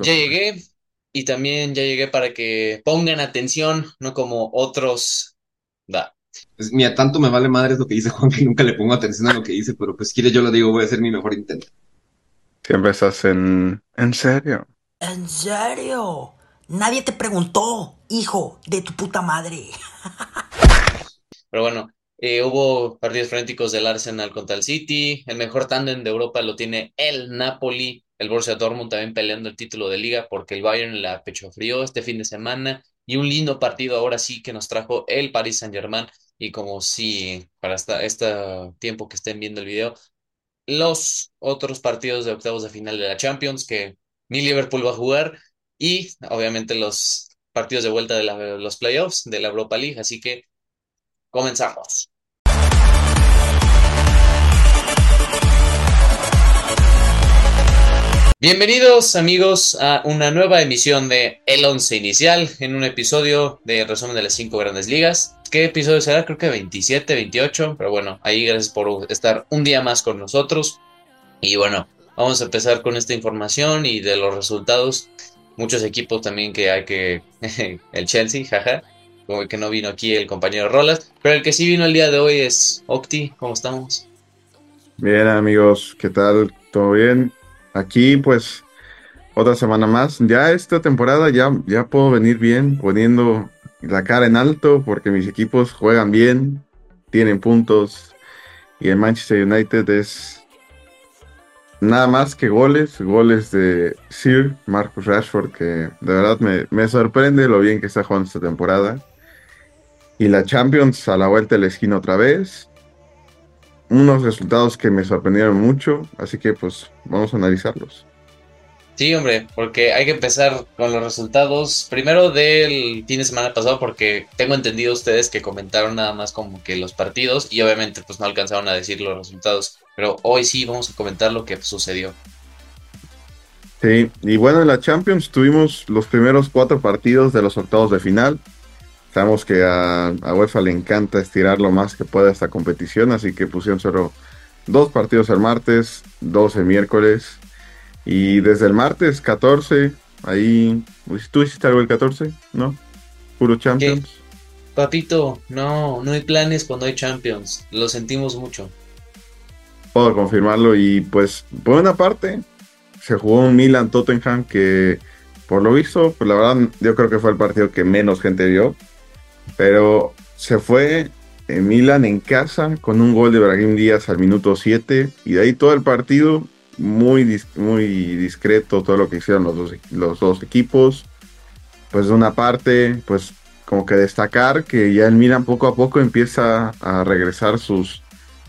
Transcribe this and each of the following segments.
Ya llegué y también ya llegué para que pongan atención, no como otros. Da. Pues, mira, tanto me vale madre lo que dice Juan que nunca le pongo atención a lo que dice, pero pues si quiere yo lo digo, voy a hacer mi mejor intento. Siempre estás en... ¿En serio? ¿En serio? Nadie te preguntó, hijo de tu puta madre. Pero bueno, eh, hubo partidos frenéticos del Arsenal contra el City. El mejor tándem de Europa lo tiene el Napoli. El Borussia Dortmund también peleando el título de liga porque el Bayern la pecho frío este fin de semana. Y un lindo partido ahora sí que nos trajo el Paris Saint-Germain. Y como si para esta, este tiempo que estén viendo el video, los otros partidos de octavos de final de la Champions que ni Liverpool va a jugar y obviamente los partidos de vuelta de los playoffs de la Europa League. Así que comenzamos. Bienvenidos amigos a una nueva emisión de El Once Inicial en un episodio de resumen de las cinco grandes ligas. ¿Qué episodio será? Creo que 27, 28, pero bueno, ahí gracias por estar un día más con nosotros. Y bueno, vamos a empezar con esta información y de los resultados. Muchos equipos también que hay que... el Chelsea, jaja, como que no vino aquí el compañero Rolas, pero el que sí vino el día de hoy es Octi, ¿cómo estamos? Bien amigos, ¿qué tal? ¿Todo bien? Aquí pues otra semana más. Ya esta temporada ya, ya puedo venir bien, poniendo la cara en alto porque mis equipos juegan bien, tienen puntos y el Manchester United es nada más que goles, goles de Sir Marcus Rashford que de verdad me, me sorprende lo bien que está jugando esta temporada. Y la Champions a la vuelta de la esquina otra vez unos resultados que me sorprendieron mucho, así que pues vamos a analizarlos. Sí, hombre, porque hay que empezar con los resultados primero del fin de semana pasado, porque tengo entendido ustedes que comentaron nada más como que los partidos y obviamente pues no alcanzaron a decir los resultados, pero hoy sí vamos a comentar lo que sucedió. Sí, y bueno, en la Champions tuvimos los primeros cuatro partidos de los octavos de final. Sabemos que a, UEFA le encanta estirar lo más que pueda esta competición, así que pusieron solo dos partidos el martes, dos el miércoles. Y desde el martes 14, ahí. ¿Tú hiciste algo el 14? ¿No? Puro Champions. Papito, no, no hay planes cuando hay Champions. Lo sentimos mucho. Puedo confirmarlo. Y pues, por una parte, se jugó un Milan Tottenham que, por lo visto, pues la verdad, yo creo que fue el partido que menos gente vio. Pero se fue en Milan en casa con un gol de Brahim Díaz al minuto 7 y de ahí todo el partido muy, muy discreto todo lo que hicieron los dos, los dos equipos. Pues de una parte, pues como que destacar que ya el Milan poco a poco empieza a regresar sus,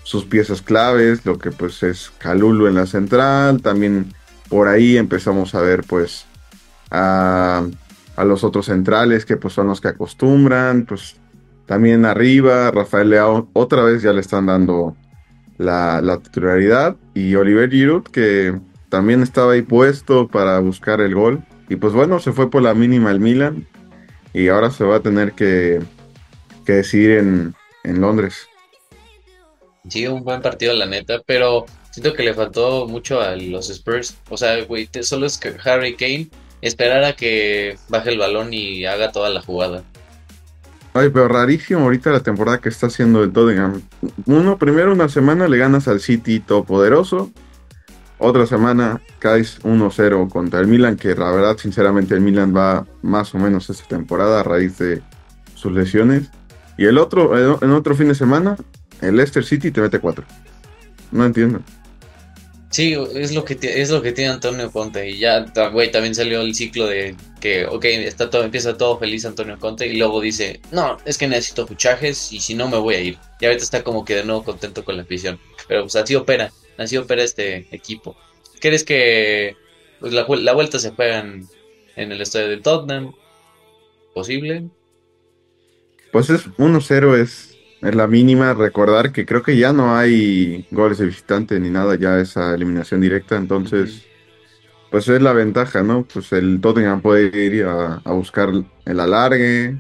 sus piezas claves, lo que pues es Calulu en la central, también por ahí empezamos a ver pues a a los otros centrales que pues son los que acostumbran, pues también arriba, Rafael Leao otra vez ya le están dando la, titularidad y Oliver Giroud que también estaba ahí puesto para buscar el gol y pues bueno, se fue por la mínima el Milan y ahora se va a tener que, que decidir en, en Londres. Sí, un buen partido la neta, pero siento que le faltó mucho a los Spurs. O sea, güey, solo es que Harry Kane esperar a que baje el balón y haga toda la jugada. Ay, pero rarísimo ahorita la temporada que está haciendo el Tottenham. Uno, primero una semana le ganas al City todopoderoso. Otra semana caes 1-0 contra el Milan, que la verdad, sinceramente, el Milan va más o menos esta temporada a raíz de sus lesiones. Y el otro, en otro fin de semana, el Leicester City te mete 4. No entiendo. Sí, es lo que es lo que tiene Antonio Conte y ya, güey, también salió el ciclo de que, ok, está todo, empieza todo feliz Antonio Conte y luego dice, no, es que necesito fichajes y si no me voy a ir. Y ahorita está como que de nuevo contento con la afición. Pero pues así opera, así opera este equipo. ¿Crees que pues, la, vuelta se juega en, el estadio del Tottenham? ¿Posible? Pues es 1-0 es es la mínima. Recordar que creo que ya no hay goles de visitante ni nada, ya esa eliminación directa. Entonces, pues es la ventaja, ¿no? Pues el Tottenham puede ir a, buscar el alargue,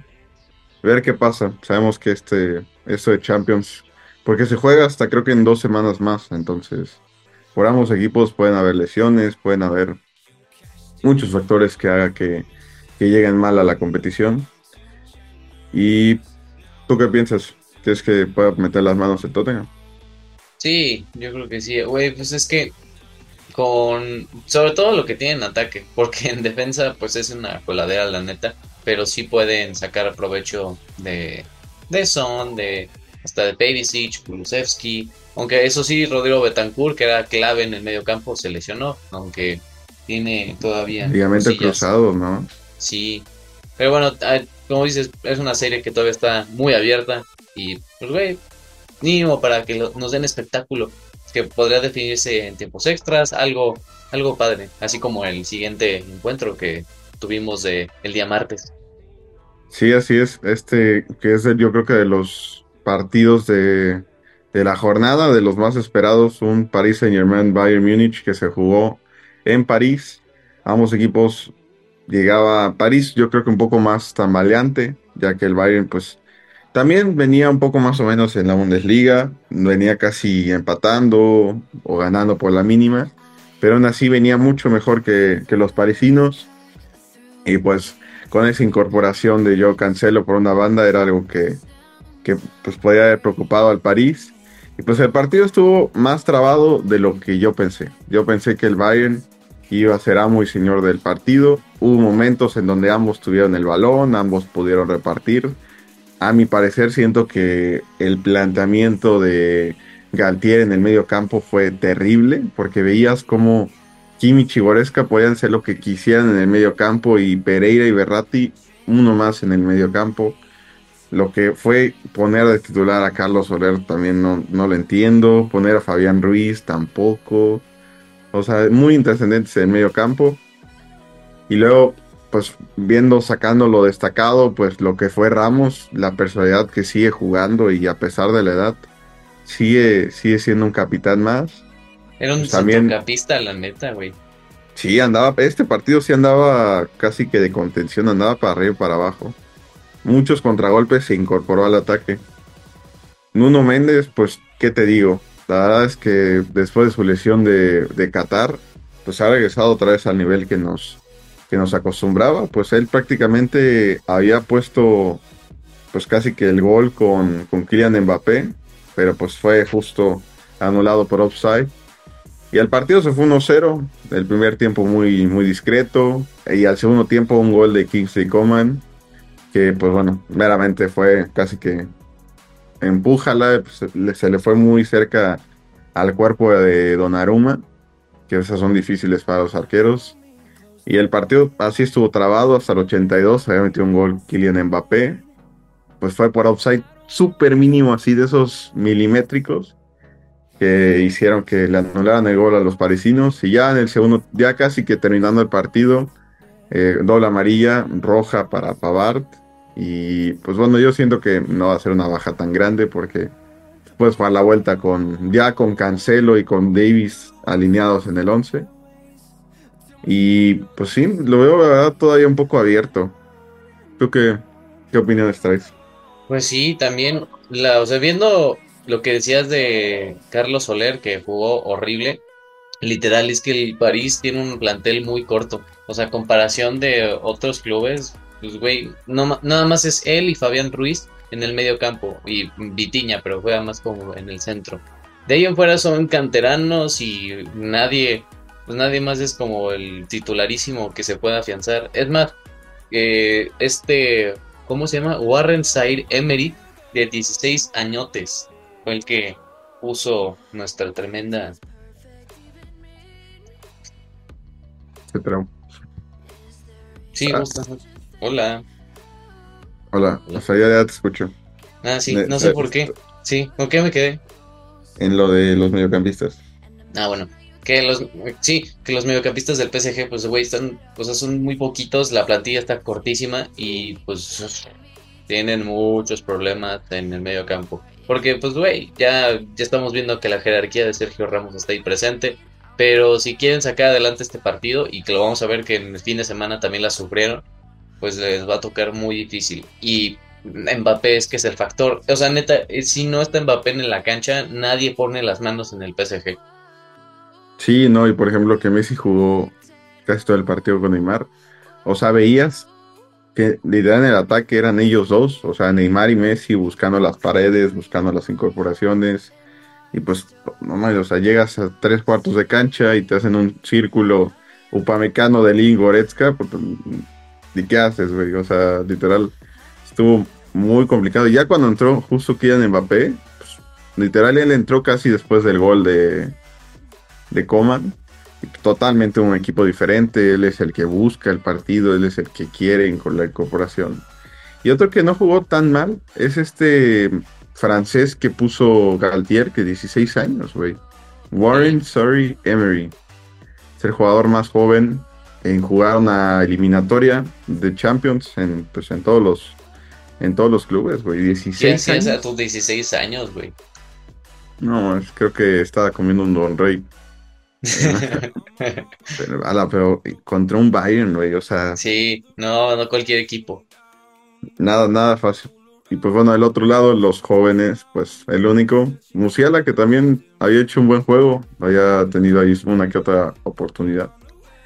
ver qué pasa. Sabemos que este, esto de Champions, porque se juega hasta creo que en dos semanas más. Entonces, por ambos equipos pueden haber lesiones, pueden haber muchos factores que haga que, que lleguen mal a la competición. ¿Y tú qué piensas? ¿Crees que pueda meter las manos el Tottenham? Sí, yo creo que sí. Güey, pues es que con sobre todo lo que tienen en ataque, porque en defensa pues es una coladera la neta, pero sí pueden sacar provecho de de Son, de hasta de Pavicic, Kulusevski, aunque eso sí Rodrigo Betancourt que era clave en el medio campo se lesionó, aunque tiene todavía Ligamento cruzado, ¿no? Sí. Pero bueno, ah, como dices, es una serie que todavía está muy abierta y pues güey, mínimo para que nos den espectáculo que podría definirse en tiempos extras, algo algo padre, así como el siguiente encuentro que tuvimos de el día martes. Sí, así es. Este, que es el- yo creo que de los partidos de, de la jornada, de los más esperados, un Paris Saint-Germain Bayern Múnich que se jugó en París. Ambos equipos llegaba a París, yo creo que un poco más tambaleante, ya que el Bayern, pues, también venía un poco más o menos en la Bundesliga, venía casi empatando o ganando por la mínima, pero aún así venía mucho mejor que, los parisinos. Y pues con esa incorporación de Joe Cancelo por una banda era algo que, que pues podía haber preocupado al París. Y pues el partido estuvo más trabado de lo que yo pensé. Yo pensé que el Bayern iba a ser amo y señor del partido. Hubo momentos en donde ambos tuvieron el balón, ambos pudieron repartir. A mi parecer siento que el planteamiento de Galtier en el medio campo fue terrible porque veías como Kimmich y Goretzka podían hacer lo que quisieran en el medio campo y Pereira y Berratti uno más en el medio campo. Lo que fue poner de titular a Carlos Soler también no, no lo entiendo. Poner a Fabián Ruiz tampoco. O sea, muy intrascendentes en el medio campo. Y luego, pues viendo, sacando lo destacado, pues lo que fue Ramos, la personalidad que sigue jugando y a pesar de la edad, sigue, sigue siendo un capitán más. Era un Pues centrocampista, la neta, güey. Sí, andaba, este partido sí andaba casi que de contención, andaba para arriba y para abajo. Muchos contragolpes se incorporó al ataque. Nuno Méndez, pues, ¿qué te digo? La verdad es que después de su lesión de, de Qatar, pues ha regresado otra vez al nivel que nos, que nos acostumbraba. Pues él prácticamente había puesto, pues casi que el gol con, con Kylian Mbappé, pero pues fue justo anulado por offside. Y el partido se fue 1-0. El primer tiempo muy, muy discreto. Y al segundo tiempo un gol de Kingsley Coman. Que pues bueno, meramente fue casi que empújala. pues, se le fue muy cerca al cuerpo de Donnarumma. Que esas son difíciles para los arqueros. Y el partido así estuvo trabado hasta el 82. Había metido un gol Kylian Mbappé. Pues fue por offside súper mínimo, así de esos milimétricos que hicieron que le anularan el gol a los parisinos y ya en el segundo, ya casi que terminando el partido, eh, doble amarilla, roja para Pavard y pues bueno, yo siento que no va a ser una baja tan grande porque puedes jugar la vuelta con ya con Cancelo y con Davis alineados en el 11 y pues sí, lo veo la verdad todavía un poco abierto. ¿Tú qué, qué opiniones traes? Pues sí, también, la, o sea, viendo lo que decías de Carlos Soler, que jugó horrible, literal es que el París tiene un plantel muy corto. O sea, comparación de otros clubes, pues güey, no, nada más es él y Fabián Ruiz en el medio campo y Vitiña, pero juega más como en el centro. De ahí en fuera son canteranos y nadie, pues nadie más es como el titularísimo que se pueda afianzar. Es más, eh, este, ¿cómo se llama? Warren Zaire Emery, de 16 añotes, fue el que puso nuestra tremenda. Etcétera. Sí, Ah. Hola. Hola, o sea, ya, ya te escucho. Ah, sí, no sé eh, por qué. Sí, ¿con qué me quedé? En lo de los mediocampistas. Ah, bueno. Que los, sí, que los mediocampistas del PSG, pues, güey, están, sea, son muy poquitos, la plantilla está cortísima y, pues, tienen muchos problemas en el medio campo. Porque, pues, güey, ya, ya estamos viendo que la jerarquía de Sergio Ramos está ahí presente, pero si quieren sacar adelante este partido, y que lo vamos a ver que en el fin de semana también la sufrieron, pues les va a tocar muy difícil. Y Mbappé es que es el factor. O sea, neta, eh, si no está Mbappé en la cancha, nadie pone las manos en el PSG. Sí, no, y por ejemplo que Messi jugó casi todo el partido con Neymar. O sea, veías que literal en el ataque eran ellos dos, o sea, Neymar y Messi buscando las paredes, buscando las incorporaciones. Y pues, no mames, o sea, llegas a tres cuartos de cancha y te hacen un círculo upamecano de Lin Goretzka. Pues, ¿Y qué haces, güey? O sea, literal, estuvo muy complicado. Ya cuando entró justo Kylian Mbappé, pues, literal él entró casi después del gol de, de Coman totalmente un equipo diferente, él es el que busca el partido, él es el que quiere con la incorporación. Y otro que no jugó tan mal es este francés que puso Galtier, que 16 años, güey. Warren Surrey Emery. Es el jugador más joven en jugar una eliminatoria de Champions en, pues, en todos los en todos los clubes, güey. 16 años. a tus 16 años, güey? No, creo que estaba comiendo un Don Rey pero, pero contra un Bayern, güey, o sea. Sí, no, no cualquier equipo. Nada, nada fácil. Y pues bueno, del otro lado, los jóvenes, pues el único, Musiala, que también había hecho un buen juego, había tenido ahí una que otra oportunidad.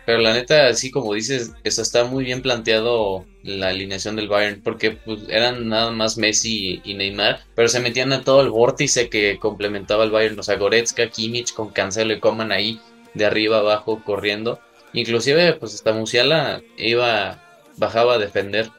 Pero la neta, así como dices, eso está muy bien planteado la alineación del Bayern, porque pues, eran nada más Messi y Neymar, pero se metían a todo el vórtice que complementaba el Bayern, o sea, Goretzka, Kimmich con Cancelo y Coman ahí de arriba abajo corriendo. Inclusive, pues hasta Musiala iba, bajaba a defender.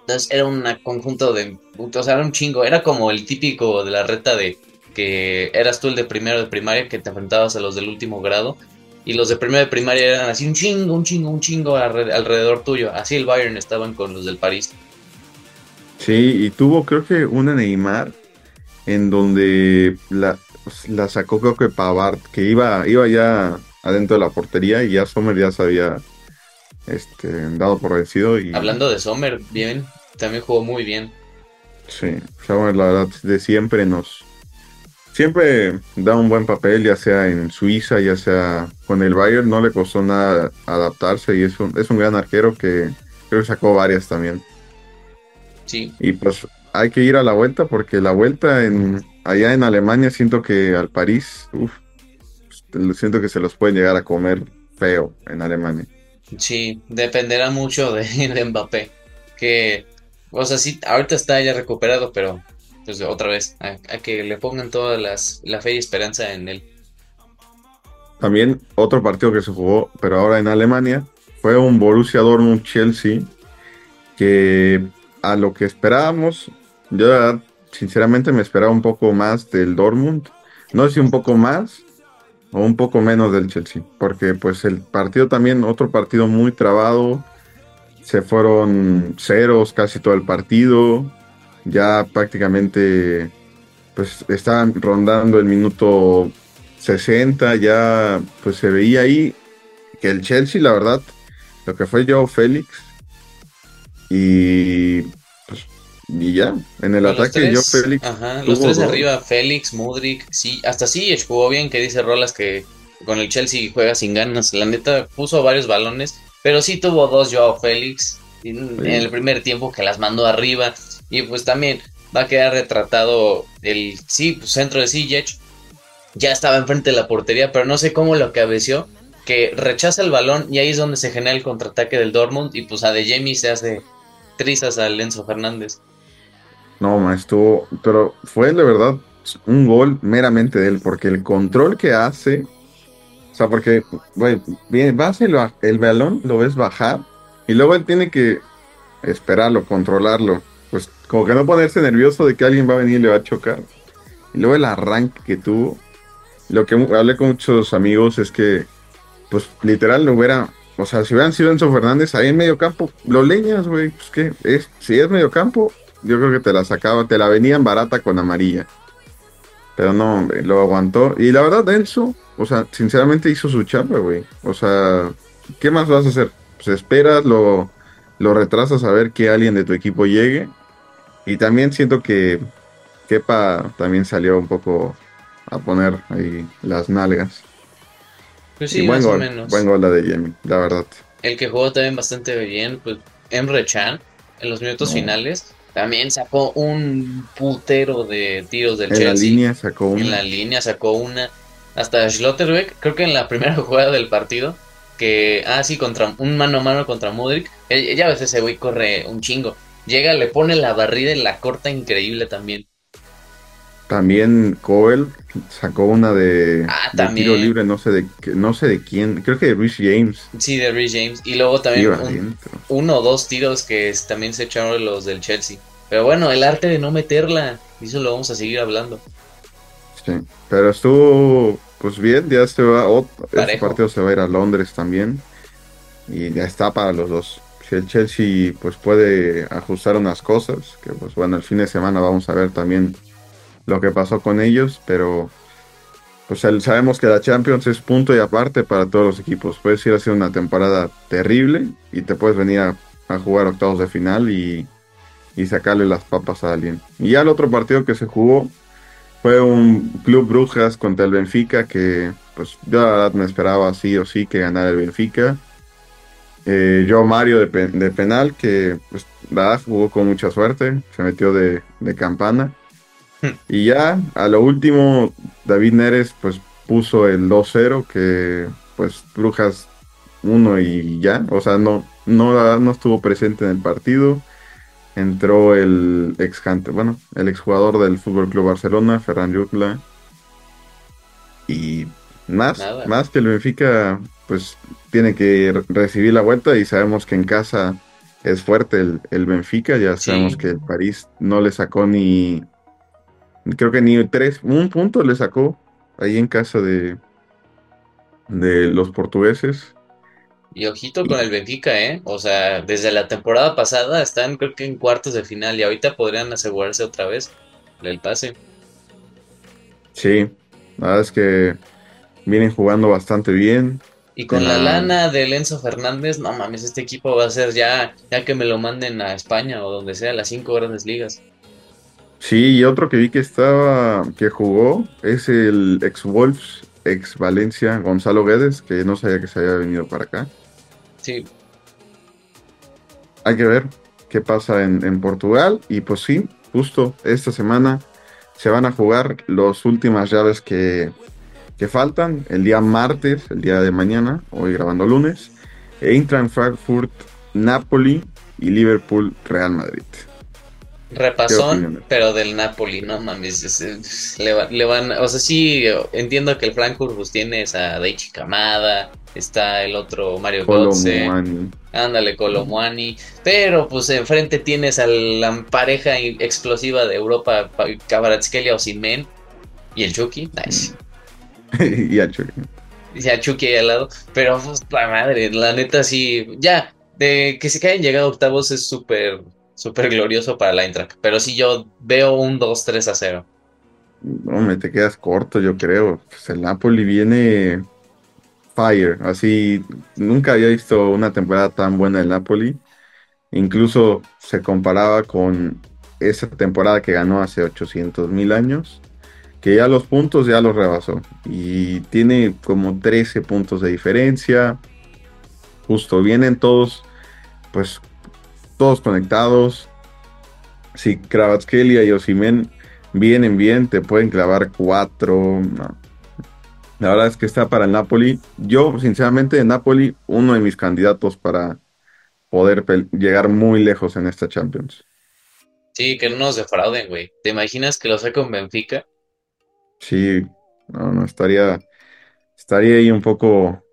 Entonces era un conjunto de, o sea, era un chingo, era como el típico de la reta de que eras tú el de primero de primaria que te enfrentabas a los del último grado y los de primera de primaria eran así un chingo, un chingo, un chingo alrededor tuyo. Así el Bayern estaban con los del París. Sí, y tuvo creo que una Neymar en donde la, la sacó creo que Pavard, que iba, iba ya adentro de la portería y ya Sommer ya se había este, dado por vencido. Y... Hablando de Sommer, bien, también jugó muy bien. Sí, Sommer la verdad de siempre nos, siempre da un buen papel, ya sea en Suiza, ya sea con el Bayern, no le costó nada adaptarse y es un, es un gran arquero que creo que sacó varias también. Sí. Y pues hay que ir a la vuelta porque la vuelta en allá en Alemania siento que al París, uff, siento que se los pueden llegar a comer feo en Alemania. Sí, dependerá mucho de, de Mbappé, que, o sea, sí, ahorita está ya recuperado, pero pues otra vez, a, que le pongan toda las, la fe y esperanza en él. También otro partido que se jugó, pero ahora en Alemania, fue un Borussia Dortmund Chelsea, que a lo que esperábamos, yo sinceramente me esperaba un poco más del Dortmund, no sé si un poco más o un poco menos del Chelsea, porque pues el partido también, otro partido muy trabado, se fueron ceros casi todo el partido, ya prácticamente pues estaban rondando el minuto 60, ya pues se veía ahí que el Chelsea, la verdad, lo que fue Joe Félix y pues, y ya, en el ataque Joe Félix. Ajá, los tres arriba, Félix, Mudrik, sí, hasta sí jugó bien, que dice Rolas que con el Chelsea juega sin ganas. La neta puso varios balones, pero sí tuvo dos Joao Félix en el primer tiempo que las mandó arriba. Y pues también va a quedar retratado el sí, pues, centro de Ziyech. Ya estaba enfrente de la portería, pero no sé cómo lo cabeció. Que rechaza el balón y ahí es donde se genera el contraataque del Dortmund. Y pues a De Jamie se hace trizas a Lenzo Fernández. No, maestro, pero fue de verdad un gol meramente de él, porque el control que hace, o sea, porque, güey, vas el, el balón, lo ves bajar, y luego él tiene que esperarlo, controlarlo como que no ponerse nervioso de que alguien va a venir y le va a chocar. Y luego el arranque que tuvo, lo que hablé con muchos amigos es que, pues literal no hubiera, o sea, si hubieran sido Enzo Fernández ahí en medio campo, lo leñas, güey, pues que es, si es medio campo, yo creo que te la sacaba, te la venían barata con amarilla. Pero no, hombre, lo aguantó. Y la verdad, Enzo, o sea, sinceramente hizo su chamba, güey. O sea, ¿qué más vas a hacer? Pues esperas, lo, lo retrasas a ver que alguien de tu equipo llegue y también siento que Kepa también salió un poco a poner ahí las nalgas. Pues sí, más o menos. Buen gol la de Jamie, la verdad. El que jugó también bastante bien, pues Emre Chan, en los minutos finales, también sacó un putero de tiros del Chelsea. En la línea sacó una. En la línea sacó una. Hasta Schlotterbeck, creo que en la primera jugada del partido, que, ah, sí, contra un mano a mano contra Modric. Eh, Ya ves, ese güey corre un chingo. Llega, le pone la barrida y la corta increíble también. También Coel sacó una de, Ah, de tiro libre, no sé de no sé de quién, creo que de Rich James. Sí, de Rhys James. Y luego también un- uno o dos tiros que es- también se echaron los del Chelsea. Pero bueno, el arte de no meterla. Eso lo vamos a seguir hablando. Sí, pero estuvo pues bien, ya se va, este partido se va a ir a Londres también y ya está para los dos. Si el Chelsea pues puede ajustar unas cosas, que pues bueno, el fin de semana vamos a ver también lo que pasó con ellos, pero pues sabemos que la Champions es punto y aparte para todos los equipos. Puedes ir a hacer una temporada terrible y te puedes venir a, a jugar octavos de final y, y sacarle las papas a alguien. Y ya el otro partido que se jugó fue un Club Brujas contra el Benfica que pues yo la verdad me esperaba sí o sí que ganara el Benfica. Eh, yo Mario de, pe- de penal que pues la verdad jugó con mucha suerte, se metió de, de campana. Hmm. Y ya a lo último David Neres pues puso el 2-0 que pues Brujas 1 y ya, o sea no, no, no estuvo presente en el partido entró el ex bueno, el exjugador del Fútbol Club Barcelona, Ferran Jutla. Y más, Nada. más que el Benfica, pues tiene que re- recibir la vuelta y sabemos que en casa es fuerte el, el Benfica, ya Sí. sabemos que el París no le sacó ni, creo que ni tres, un punto le sacó ahí en casa de, de los portugueses. Y ojito con el Benfica, ¿eh? O sea, desde la temporada pasada están creo que en cuartos de final y ahorita podrían asegurarse otra vez el pase. Sí, la verdad es que vienen jugando bastante bien. Y con la la- lana de Lenzo Fernández, no mames, este equipo va a ser ya, ya que me lo manden a España o donde sea, las cinco grandes ligas. Sí, y otro que vi que estaba, que jugó, es el ex Wolves, ex Valencia, Gonzalo Guedes, que no sabía que se había venido para acá. Sí, Hay que ver qué pasa en, en Portugal. Y pues sí, justo esta semana se van a jugar las últimas llaves que, que faltan. El día martes, el día de mañana, hoy grabando lunes. Eintracht Frankfurt, Napoli y Liverpool, Real Madrid. repasón, pero del Napoli, no mames, es- es- le, va- le van, o sea, sí, entiendo que el Frankfurt pues tienes a Daichi Kamada, está el otro Mario Götze, ándale Colomwani, pero pues enfrente tienes a la pareja explosiva de Europa, Kvaratskhelia Osimhen y el Chucky, nice. y a Chucky. Y a Chucky ahí al lado, pero pues la madre, la neta sí, ya, de que se hayan llegado a octavos es súper, súper glorioso para la Eintracht, pero sí yo veo un 2-3 a 0. No, me te quedas corto, yo creo. Pues el Napoli viene fire, así nunca había visto una temporada tan buena del Napoli. Incluso se comparaba con esa temporada que ganó hace 800 mil años, que ya los puntos ya los rebasó y tiene como 13 puntos de diferencia. Justo vienen todos, pues todos conectados. Si Kvaratskhelia y Osimhen vienen bien, te pueden clavar cuatro. no. La verdad es que está para el Napoli. Yo, sinceramente, de Napoli, uno de mis candidatos para poder llegar muy lejos en esta Champions. Sí, que no nos defrauden, güey. ¿Te imaginas que lo saca con Benfica? Sí, no, no, estaría, estaría ahí un poco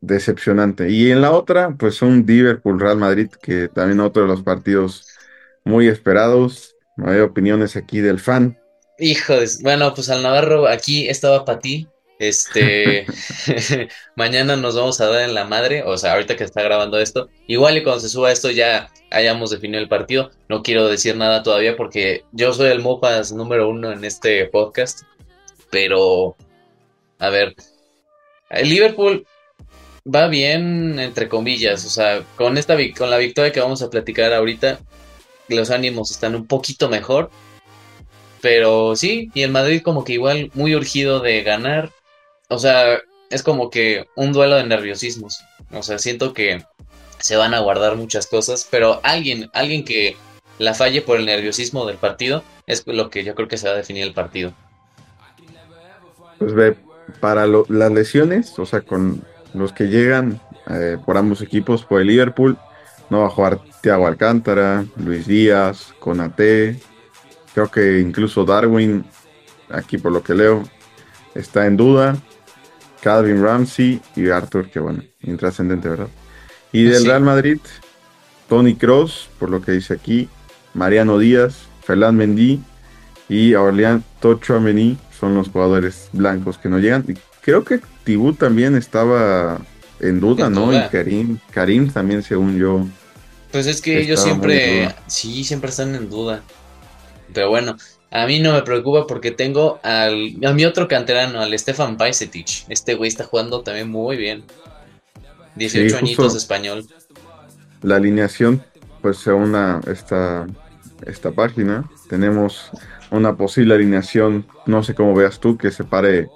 decepcionante. Y en la otra, pues un Liverpool Real Madrid, que también otro de los partidos muy esperados. Hay opiniones aquí del fan. Hijo de... Bueno, pues al Navarro aquí estaba para ti. Este, mañana nos vamos a dar en la madre, o sea, ahorita que está grabando esto, igual y cuando se suba esto ya hayamos definido el partido, no quiero decir nada todavía porque yo soy el Mopas número uno en este podcast, pero, a ver, el Liverpool va bien, entre comillas, o sea, con esta, con la victoria que vamos a platicar ahorita, los ánimos están un poquito mejor, pero sí, y el Madrid como que igual muy urgido de ganar. O sea, es como que un duelo de nerviosismos. O sea, siento que se van a guardar muchas cosas, pero alguien, alguien que la falle por el nerviosismo del partido es lo que yo creo que se va a definir el partido. Pues ve, para lo- las lesiones, o sea, con los que llegan eh, por ambos equipos. Por el Liverpool no va a jugar Thiago Alcántara, Luis Díaz, Conate. Creo que incluso Darwin, aquí por lo que leo, está en duda. Calvin Ramsey y Arthur, que bueno, intrascendente, ¿verdad? Y del Sí. Real Madrid, Tony Cross, por lo que dice aquí, Mariano Díaz, Ferland Mendy y Aurelian Tochouameni son los jugadores blancos que no llegan. Y creo que Tibú también estaba en duda, En ¿no? duda. Y Karim, Karim también, según yo. Pues es que ellos siempre, sí, siempre están en duda. Pero bueno, a mí no me preocupa porque tengo al, a mi otro canterano, al Stefan Bajcetic. Este güey está jugando también muy bien. 18 Sí, añitos español. La alineación, pues según la- esta, esta página, tenemos una posible alineación, no sé cómo veas tú, que separe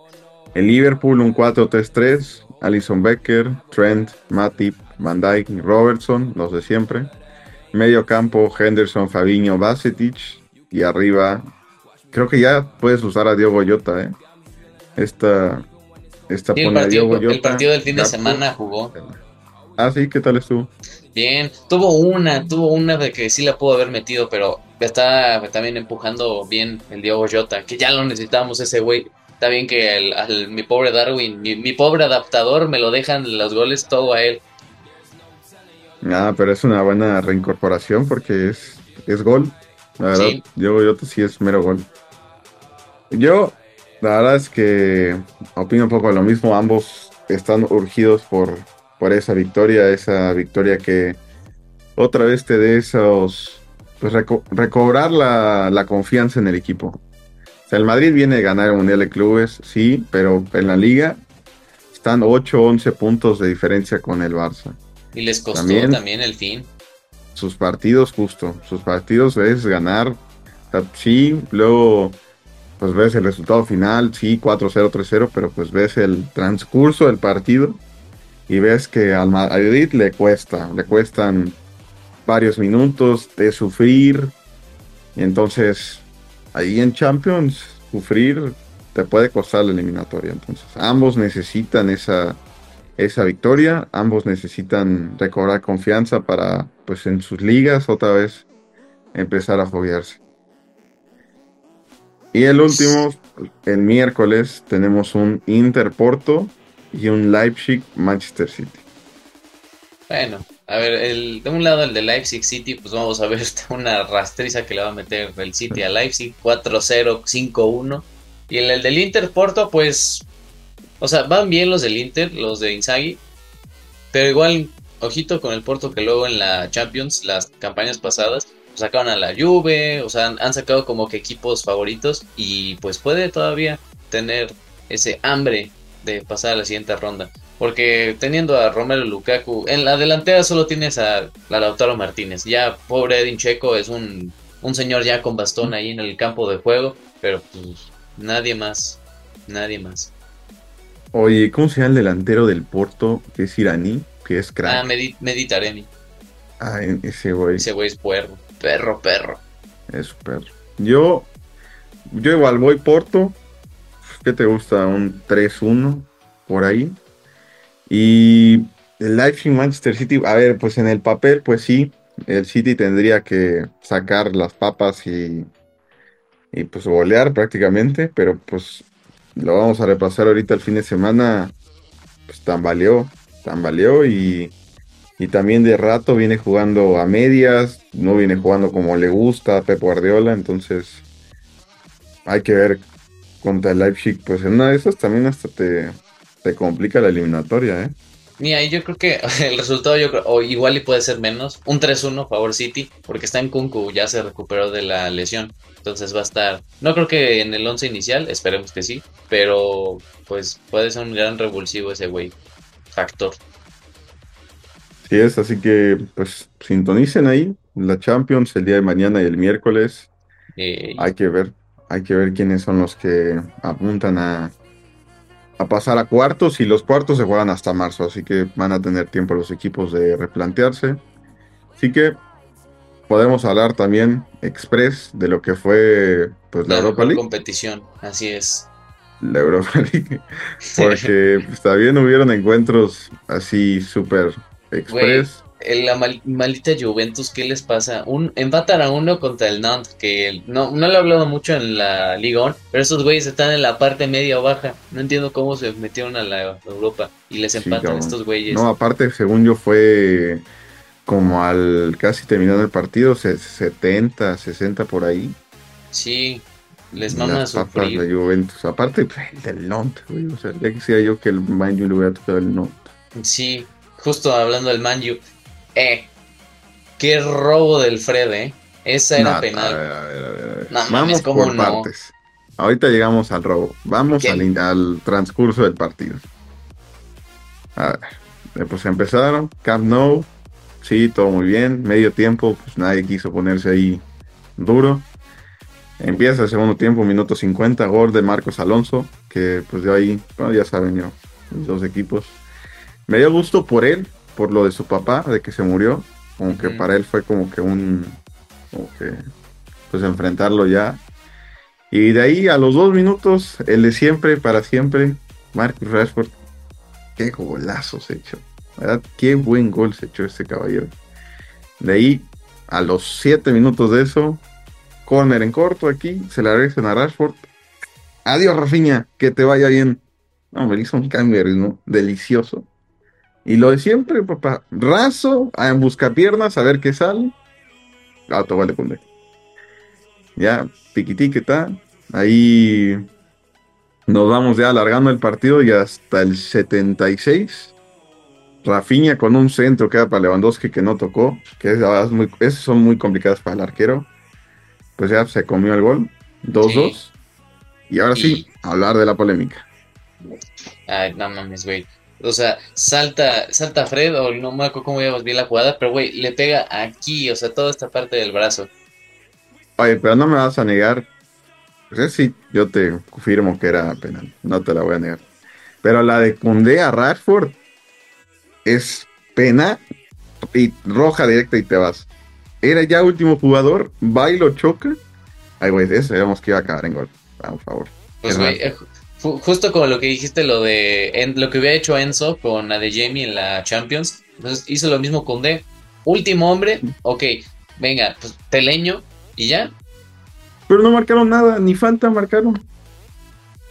el Liverpool un 4-3-3, Alison Becker, Trent, Matip, Van Dijk, Robertson, los de siempre. Medio campo, Henderson, Fabinho, Bacetic. Y arriba, creo que ya puedes usar a Diogo Jota, ¿eh? Esta, esta Sí, el partido, Diogo el partido del fin de semana jugó. Ah, sí, ¿qué tal estuvo? Bien, tuvo una, tuvo una de que sí la pudo haber metido, pero está también empujando bien el Diogo Jota, que ya lo necesitábamos ese güey. Está bien que el- al- mi pobre Darwin, mi, mi pobre adaptador, me lo dejan los goles todo a él. Ah, pero es una buena reincorporación porque es, es gol. La verdad, Sí. Diogo Jota sí es mero gol. Yo, la verdad es que opino un poco lo mismo. Ambos están urgidos por, por esa victoria, esa victoria que otra vez te dé esos. Pues reco- recobrar la, la confianza en el equipo. O sea, el Madrid viene a ganar el Mundial de Clubes, sí, pero en la liga están 8 11 puntos de diferencia con el Barça Y les costó También. también, el fin. sus partidos justo, sus partidos es ganar, o sí, luego pues ves el resultado final, sí, 4-0, 3-0, pero pues ves el transcurso del partido y ves que al Madrid le cuesta, le cuestan varios minutos de sufrir y entonces ahí en Champions sufrir te puede costar la eliminatoria, entonces ambos necesitan esa esa victoria. Ambos necesitan recobrar confianza para, pues, en sus ligas otra vez empezar a foguearse. Y el último, el miércoles, tenemos un Inter Porto y un Leipzig Manchester City. Bueno, a ver, el, de un lado el de Leipzig City, pues vamos a ver una rastriza que le va a meter el City a Leipzig, 4-0, 5-1. Y el, el del Inter Porto, pues, o sea, van bien los del Inter, los de Inzaghi, pero igual, ojito con el Porto que luego en la Champions, las campañas pasadas, pues, sacaron a la Juve, o sea, han sacado como que equipos favoritos y pues puede todavía tener ese hambre de pasar a la siguiente ronda. Porque teniendo a Romero Lukaku, en la delantera solo tienes a, a Lautaro Martínez. Ya pobre Edin Checo es un, un señor ya con bastón ahí en el campo de juego, pero pues nadie más, nadie más. Oye, ¿cómo se llama el delantero del Porto? Que es iraní, que es Ah, crack. Medi- Meditaremi, Ah, ese güey ese güey es perro, perro, perro. es super. Yo, yo igual voy Porto. ¿Qué te gusta? Un 3-1 por ahí. Y el Leipzig Manchester City, a ver, pues en el papel, pues sí, el City tendría que sacar las papas y, y pues golear prácticamente, pero pues lo vamos a repasar ahorita el fin de semana, pues tambaleó, tambaleó y, y también de rato viene jugando a medias, no viene jugando como le gusta a Pep Guardiola, entonces hay que ver contra el Leipzig, pues en una de esas también hasta te, te complica la eliminatoria, ¿eh? Mira, yo creo que el resultado, yo creo, o igual y puede ser menos, un 3-1 favor City, porque está en Kunku, ya se recuperó de la lesión, entonces va a estar, no creo que en el 11 inicial, esperemos que sí, pero pues puede ser un gran revulsivo ese güey, factor. Sí es, así que pues sintonicen ahí la Champions el día de mañana y el miércoles. Eh, Hay que ver, hay que ver quiénes son los que apuntan a, a pasar a cuartos y los cuartos se juegan hasta marzo, así que van a tener tiempo los equipos de replantearse. Así que podemos hablar también express de lo que fue pues la la Europa League. competición, así es. la Europa League. Porque pues, también hubieron encuentros así súper express. La mal- maldita Juventus, ¿qué les pasa? Un, empatan a uno contra el Nantes, que no, no lo he hablado mucho en la Liga 1, pero esos güeyes están en la parte media o baja. No entiendo cómo se metieron a la Europa y les empatan estos güeyes. No, aparte, según yo, fue como al casi terminando el partido, se- 70, 60 por ahí. Sí, les mama las papas sufrir. de Juventus. Aparte, el del Nantes, güey. O sea, ya quisiera yo que el Man U le hubiera tocado el Nantes. Sí, justo hablando del Manju. Eh, qué robo del Fred, eh. Esa era penal. A ver, a ver, a ver, mames, Vamos ¿cómo por no? partes. Ahorita llegamos al robo. Vamos al, al transcurso del partido. A ver. eh, Pues empezaron. Camp Nou. Sí, todo muy bien. Medio tiempo, pues nadie quiso ponerse ahí duro. Empieza el segundo tiempo, minuto 50, gol de Marcos Alonso, que pues de ahí, bueno, ya saben yo, los dos equipos. Me dio gusto por él, por lo de su papá, de que se murió, como que para él fue como que un, como que, pues enfrentarlo ya. Y de ahí a los dos minutos, el de siempre, para siempre, Marcus Rashford, qué golazo se echó, ¿verdad? Qué buen gol se echó este caballero. De ahí, a los siete minutos de eso, corner en corto aquí, se la regresan a Rashford. Adiós, Rafinha, que te vaya bien. No, me hizo un cambio ritmo delicioso. Y lo de siempre, papá, raso, a buscar piernas, a ver qué sale. Autogol de Koundé. Ya, piquití está. Ahí nos vamos ya alargando el partido y hasta el 76. Rafinha con un centro que era para Lewandowski que no tocó, que es, la verdad es muy, esas son muy complicadas para el arquero. Pues ya se comió el gol, 2-2. Y ahora sí, hablar de la polémica. Ay, no mames, güey. O sea, salta, salta Fred, o no me acuerdo cómo llevas bien la jugada, pero güey, le pega aquí, o sea, toda esta parte del brazo. Oye, pero no me vas a negar. Pues es sí, yo te confirmo que era penal, no te la voy a negar. Pero la de Cundé a Rashford es pena y roja directa y te vas. Era ya último jugador, va y lo choca. Ay, güey, de eso sabíamos que iba a acabar en gol. Por favor. Pues, güey, justo como lo que dijiste, lo de En- lo que hubiera hecho Enzo con la de Jamie en la Champions, entonces hizo lo mismo con D. Último hombre, ok, venga, pues teleño y ya. Pero no marcaron nada, ni falta marcaron.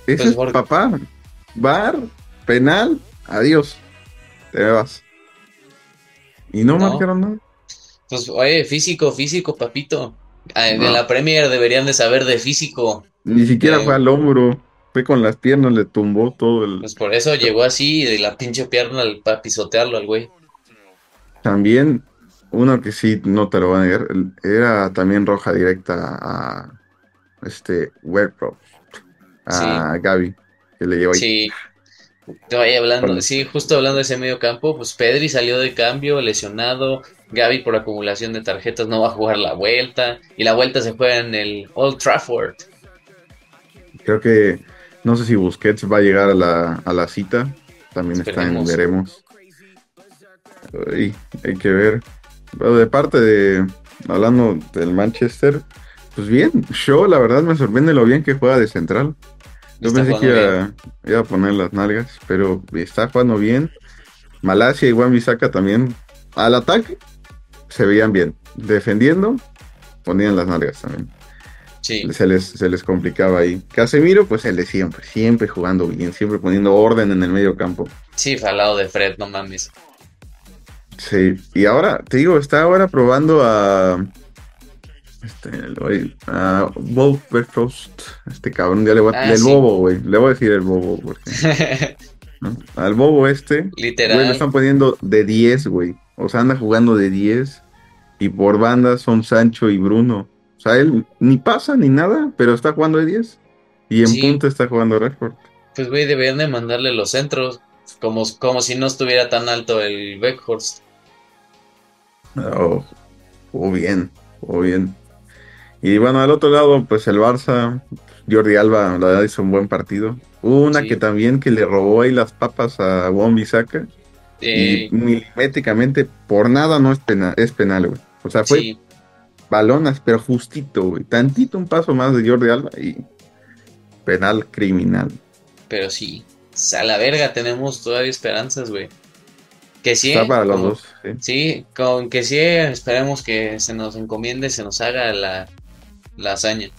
Ese Pues es por- papá. Bar, penal, adiós. Te vas. Y no, No. marcaron nada. Pues, oye, físico, físico, papito. Ah, De No. la Premier deberían de saber de físico. Ni siquiera Eh, fue al hombro. Fue con las piernas, le tumbó todo el. Pues por eso llegó así, de la pinche pierna al- para pisotearlo al güey. También, uno que sí, no te lo voy a negar, era también roja directa a este Werpro, a Gaby, que le llevó ahí. Sí. Vaya hablando, Con- sí, justo hablando de ese medio campo, pues Pedri salió de cambio, lesionado, Gaby por acumulación de tarjetas no va a jugar la vuelta, y la vuelta se juega en el Old Trafford. Creo que, no sé si Busquets va a llegar a la, a la cita, también está en veremos. Ay, hay que ver. Pero de parte de, hablando del Manchester, pues bien, Shaw la verdad me sorprende lo bien que juega de central. Yo Está pensé que iba, iba a poner las nalgas, pero está jugando bien. Malasia y Wan Bissaka también. Al ataque se veían bien. Defendiendo, ponían las nalgas también. Sí, Se les, se les complicaba ahí. Casemiro, pues el de siempre, siempre jugando bien, siempre poniendo orden en el medio campo. sí, fue al lado de Fred, no mames. Sí, y ahora, te digo, está ahora probando a. Este, a este cabrón, ya le voy a. Ah, el sí. bobo, güey. Le voy a decir el bobo, porque. ¿no? Al bobo este, güey, le Literal. están poniendo de 10, güey. O sea, anda jugando de 10. Y por banda son Sancho y Bruno. O sea, él ni pasa ni nada, pero está jugando de 10. Y en Sí. punto está jugando Rashford. Pues güey, deberían de mandarle los centros, como, como si no estuviera tan alto el Beckhorst. Oh, jugó bien, jugó bien. Y bueno, al otro lado, pues el Barça, Jordi Alba, la verdad hizo un buen partido. Hubo una Sí. que también que le robó ahí las papas a Juan Bisaca. Eh, y milimétricamente, por nada no es penal, es penal, güey. O sea, fue sí, balonas, pero justito, güey. Tantito un paso más de Jordi Alba y penal criminal. Pero sí, a la verga tenemos todavía esperanzas, güey. Que sí. Está para los dos. sí. Sí, con que sí, esperemos que se nos encomiende, se nos haga la, la hazaña.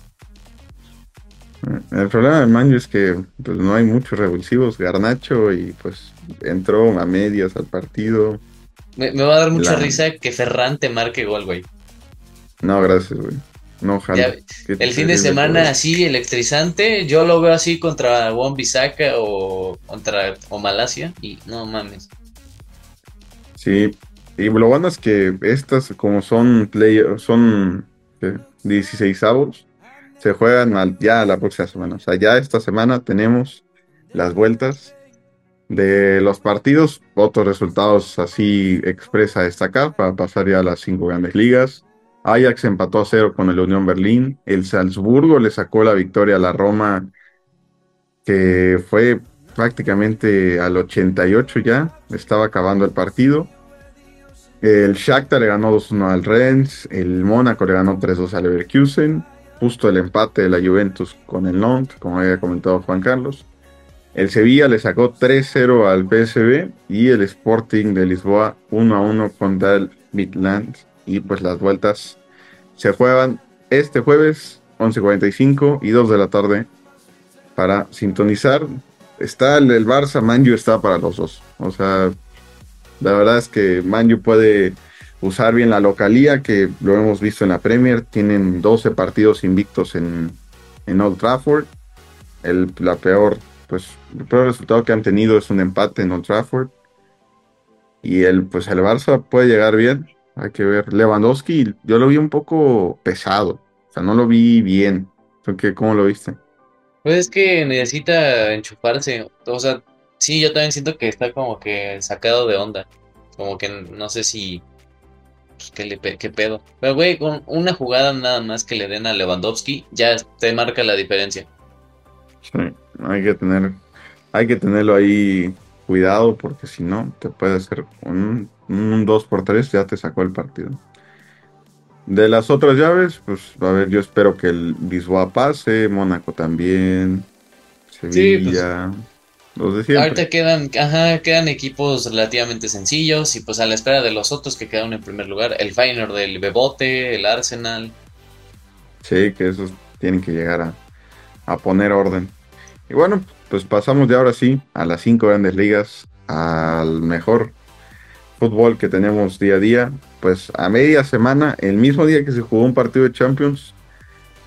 El problema del Manju es que pues, no hay muchos revulsivos. Garnacho y pues entró a medias al partido. Me, me va a dar mucha La- risa que Ferran te marque gol, güey. No, gracias, güey. No, ojalá. Ya, El fin de semana así electrizante, yo lo veo así contra Won Bisaka o contra o Malasia y no mames. Sí, y lo bueno es que estas, como son play, son ¿qué? 16 avos, se juegan al- ya la próxima semana. O sea, ya esta semana tenemos las vueltas de los partidos, otros resultados así expresa destacar para pasar ya a las cinco grandes ligas. Ajax empató a cero con el Unión Berlín. El Salzburgo le sacó la victoria a la Roma, que fue prácticamente al 88 ya. Estaba acabando el partido. El Shakhtar le ganó 2-1 al Rennes. El Mónaco le ganó 3-2 al Leverkusen. Justo el empate de la Juventus con el Nantes, como había comentado Juan Carlos. El Sevilla le sacó 3-0 al PSV y el Sporting de Lisboa 1-1 contra el Midland. Y pues las vueltas se juegan este jueves 11.45 y 2 de la tarde para sintonizar. Está el, Barça, Manju está para los dos. O sea, la verdad es que Manju puede usar bien la localía, que lo hemos visto en la Premier. Tienen 12 partidos invictos en, en Old Trafford. El, la peor, pues, el peor resultado que han tenido es un empate en Old Trafford. Y el, pues el Barça puede llegar bien. Hay que ver. Lewandowski, yo lo vi un poco pesado. O sea, no lo vi bien. ¿Tú qué- ¿Cómo lo viste? Pues es que necesita enchufarse. O sea, sí, yo también siento que está como que sacado de onda. Como que no sé si. Pues, ¿qué, le, pe- qué pedo? Pero, güey, con una jugada nada más que le den a Lewandowski, ya te marca la diferencia. Sí, hay que tener, hay que tenerlo ahí cuidado porque si no te puede hacer un, un 2 por 3 ya te sacó el partido. De las otras llaves, pues a ver, yo espero que el Lisboa pase, Mónaco también, Sevilla, los de siempre. Ahorita quedan, ajá, quedan equipos relativamente sencillos y pues a la espera de los otros que quedaron en primer lugar, el Feyenoord del Bebote, el Arsenal. Sí, que esos tienen que llegar a, a poner orden. Y bueno, pues pasamos de ahora sí a las cinco grandes ligas, al mejor fútbol que tenemos día a día. Pues a media semana, el mismo día que se jugó un partido de Champions,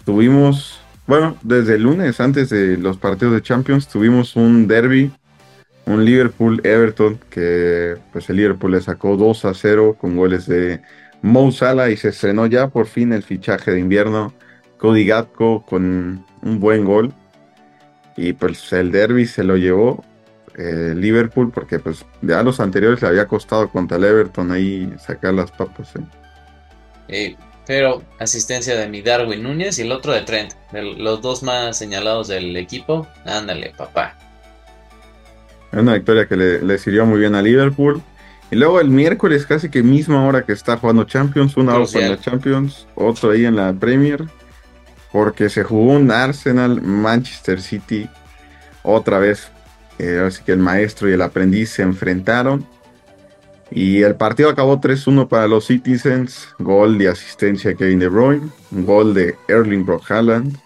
tuvimos, bueno, desde el lunes, antes de los partidos de Champions, tuvimos un derby, un Liverpool-Everton, que pues el Liverpool le sacó 2 a 0 con goles de Mo Salah y se estrenó ya por fin el fichaje de invierno Cody Gatko con un buen gol. Y pues el derby se lo llevó eh, Liverpool porque pues ya los anteriores le había costado contra el Everton ahí sacar las papas. eh. Eh, pero asistencia de mi Darwin Núñez y el otro de Trent, de los dos más señalados del equipo. Ándale, papá. Una victoria que le, le sirvió muy bien a Liverpool. Y luego el miércoles, casi que misma hora que está jugando Champions, una hora con la Champions, otro ahí en la Premier, porque se jugó un Arsenal Manchester City otra vez. Eh, así que el maestro y el aprendiz se enfrentaron. Y el partido acabó 3-1 para los Citizens. Gol de asistencia de Kevin De Bruyne. Gol de Erling Brock Haaland.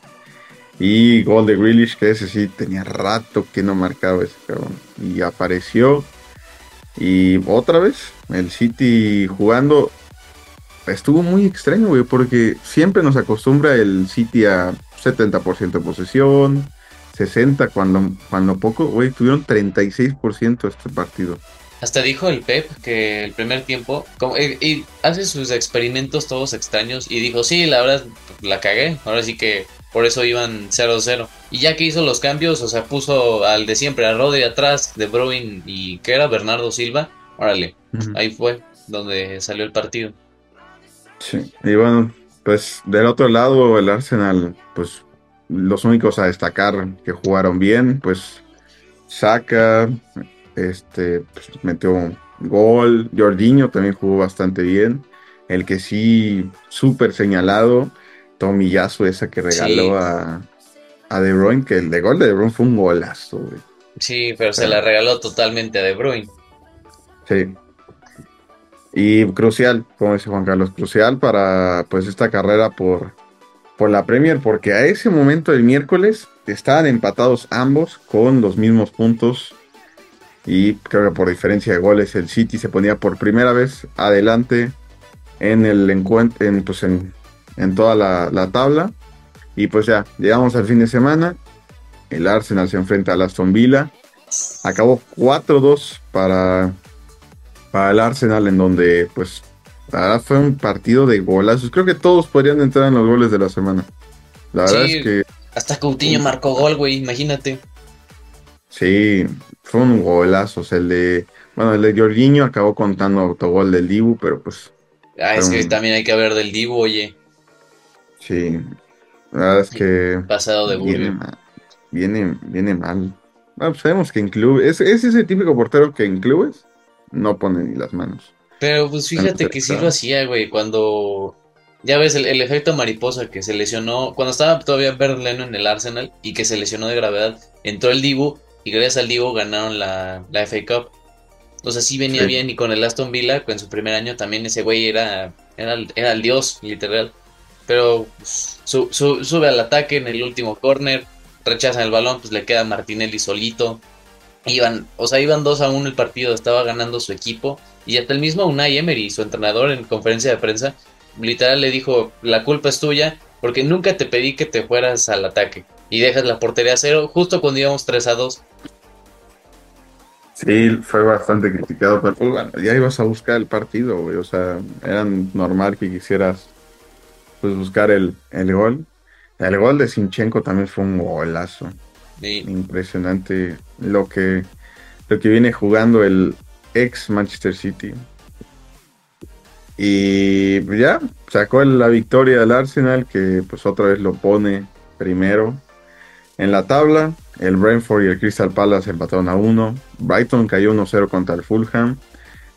Y gol de Grealish, que ese sí tenía rato que no marcaba ese cabrón. Y apareció. Y otra vez, el City jugando. Estuvo muy extraño, güey, porque siempre nos acostumbra el City a 70% de posesión, 60% cuando, cuando poco, güey, tuvieron 36% este partido. Hasta dijo el Pep que el primer tiempo, como, y, y hace sus experimentos todos extraños y dijo, sí, la verdad la cagué, ahora sí que por eso iban 0-0. Y ya que hizo los cambios, o sea, puso al de siempre, a Rodri atrás, De Bruyne y que era Bernardo Silva, órale, ahí fue donde salió el partido. Sí. Y bueno, pues del otro lado, el Arsenal, pues los únicos a destacar que jugaron bien, pues Saka, este, pues, metió gol, Jorginho también jugó bastante bien. El que sí, súper señalado, Tomiyasu, esa que regaló Sí. a, a De Bruyne, que el de gol de De Bruyne fue un golazo, güey. Sí, pero se la regaló totalmente a De Bruyne. Sí. Y crucial, como dice Juan Carlos, crucial para pues esta carrera por, la Premier, porque a ese momento del miércoles estaban empatados ambos con los mismos puntos. Y creo que por diferencia de goles, el City se ponía por primera vez adelante en el encuentro, en, pues en, en toda la, la tabla. Y pues ya, llegamos al fin de semana. El Arsenal se enfrenta al Aston Villa. Acabó 4-2 para, para el Arsenal, en donde, pues, la verdad fue un partido de golazos. Creo que todos podrían entrar en los goles de la semana. La verdad es que Hasta Coutinho marcó gol, güey, imagínate. sí, fue un golazo. O sea, el de, bueno, el de Jorginho acabó contando autogol del Dibu, pero pues, Ah, es que también hay que hablar del Dibu, oye, sí. La verdad es que pasado de viene mal. Viene, viene mal. Bueno, pues sabemos que en clubes, es, es ese típico portero que en clubes no pone ni las manos. Pero pues fíjate que sí lo hacía, güey, cuando... Ya ves, el, el efecto mariposa que se lesionó, cuando estaba todavía Bernd Leno en el Arsenal y que se lesionó de gravedad, entró el Dibu y gracias al Dibu ganaron la, la FA Cup. O sea, sí venía Sí. bien y con el Aston Villa, en su primer año también ese güey era, era, el- era el dios, literal. Pero pues, su- su- sube al ataque en el último corner, rechazan el balón, pues le queda Martinelli solito. Iban, o sea, iban 2 a 1 el partido, estaba ganando su equipo. Y hasta el mismo Unai Emery, su entrenador en conferencia de prensa, literal le dijo, la culpa es tuya porque nunca te pedí que te fueras al ataque y dejas la portería a cero justo cuando íbamos 3 a 2. Sí, fue bastante criticado, pero pues, bueno, ya ibas a buscar el partido. O sea, era normal que quisieras pues buscar el, el gol. El gol de Sinchenko también fue un golazo. Impresionante lo que, lo que viene jugando el ex Manchester City. Y ya sacó la victoria del Arsenal, que pues otra vez lo pone primero en la tabla. El Brentford y el Crystal Palace empataron a 1. Brighton cayó 1-0 contra el Fulham.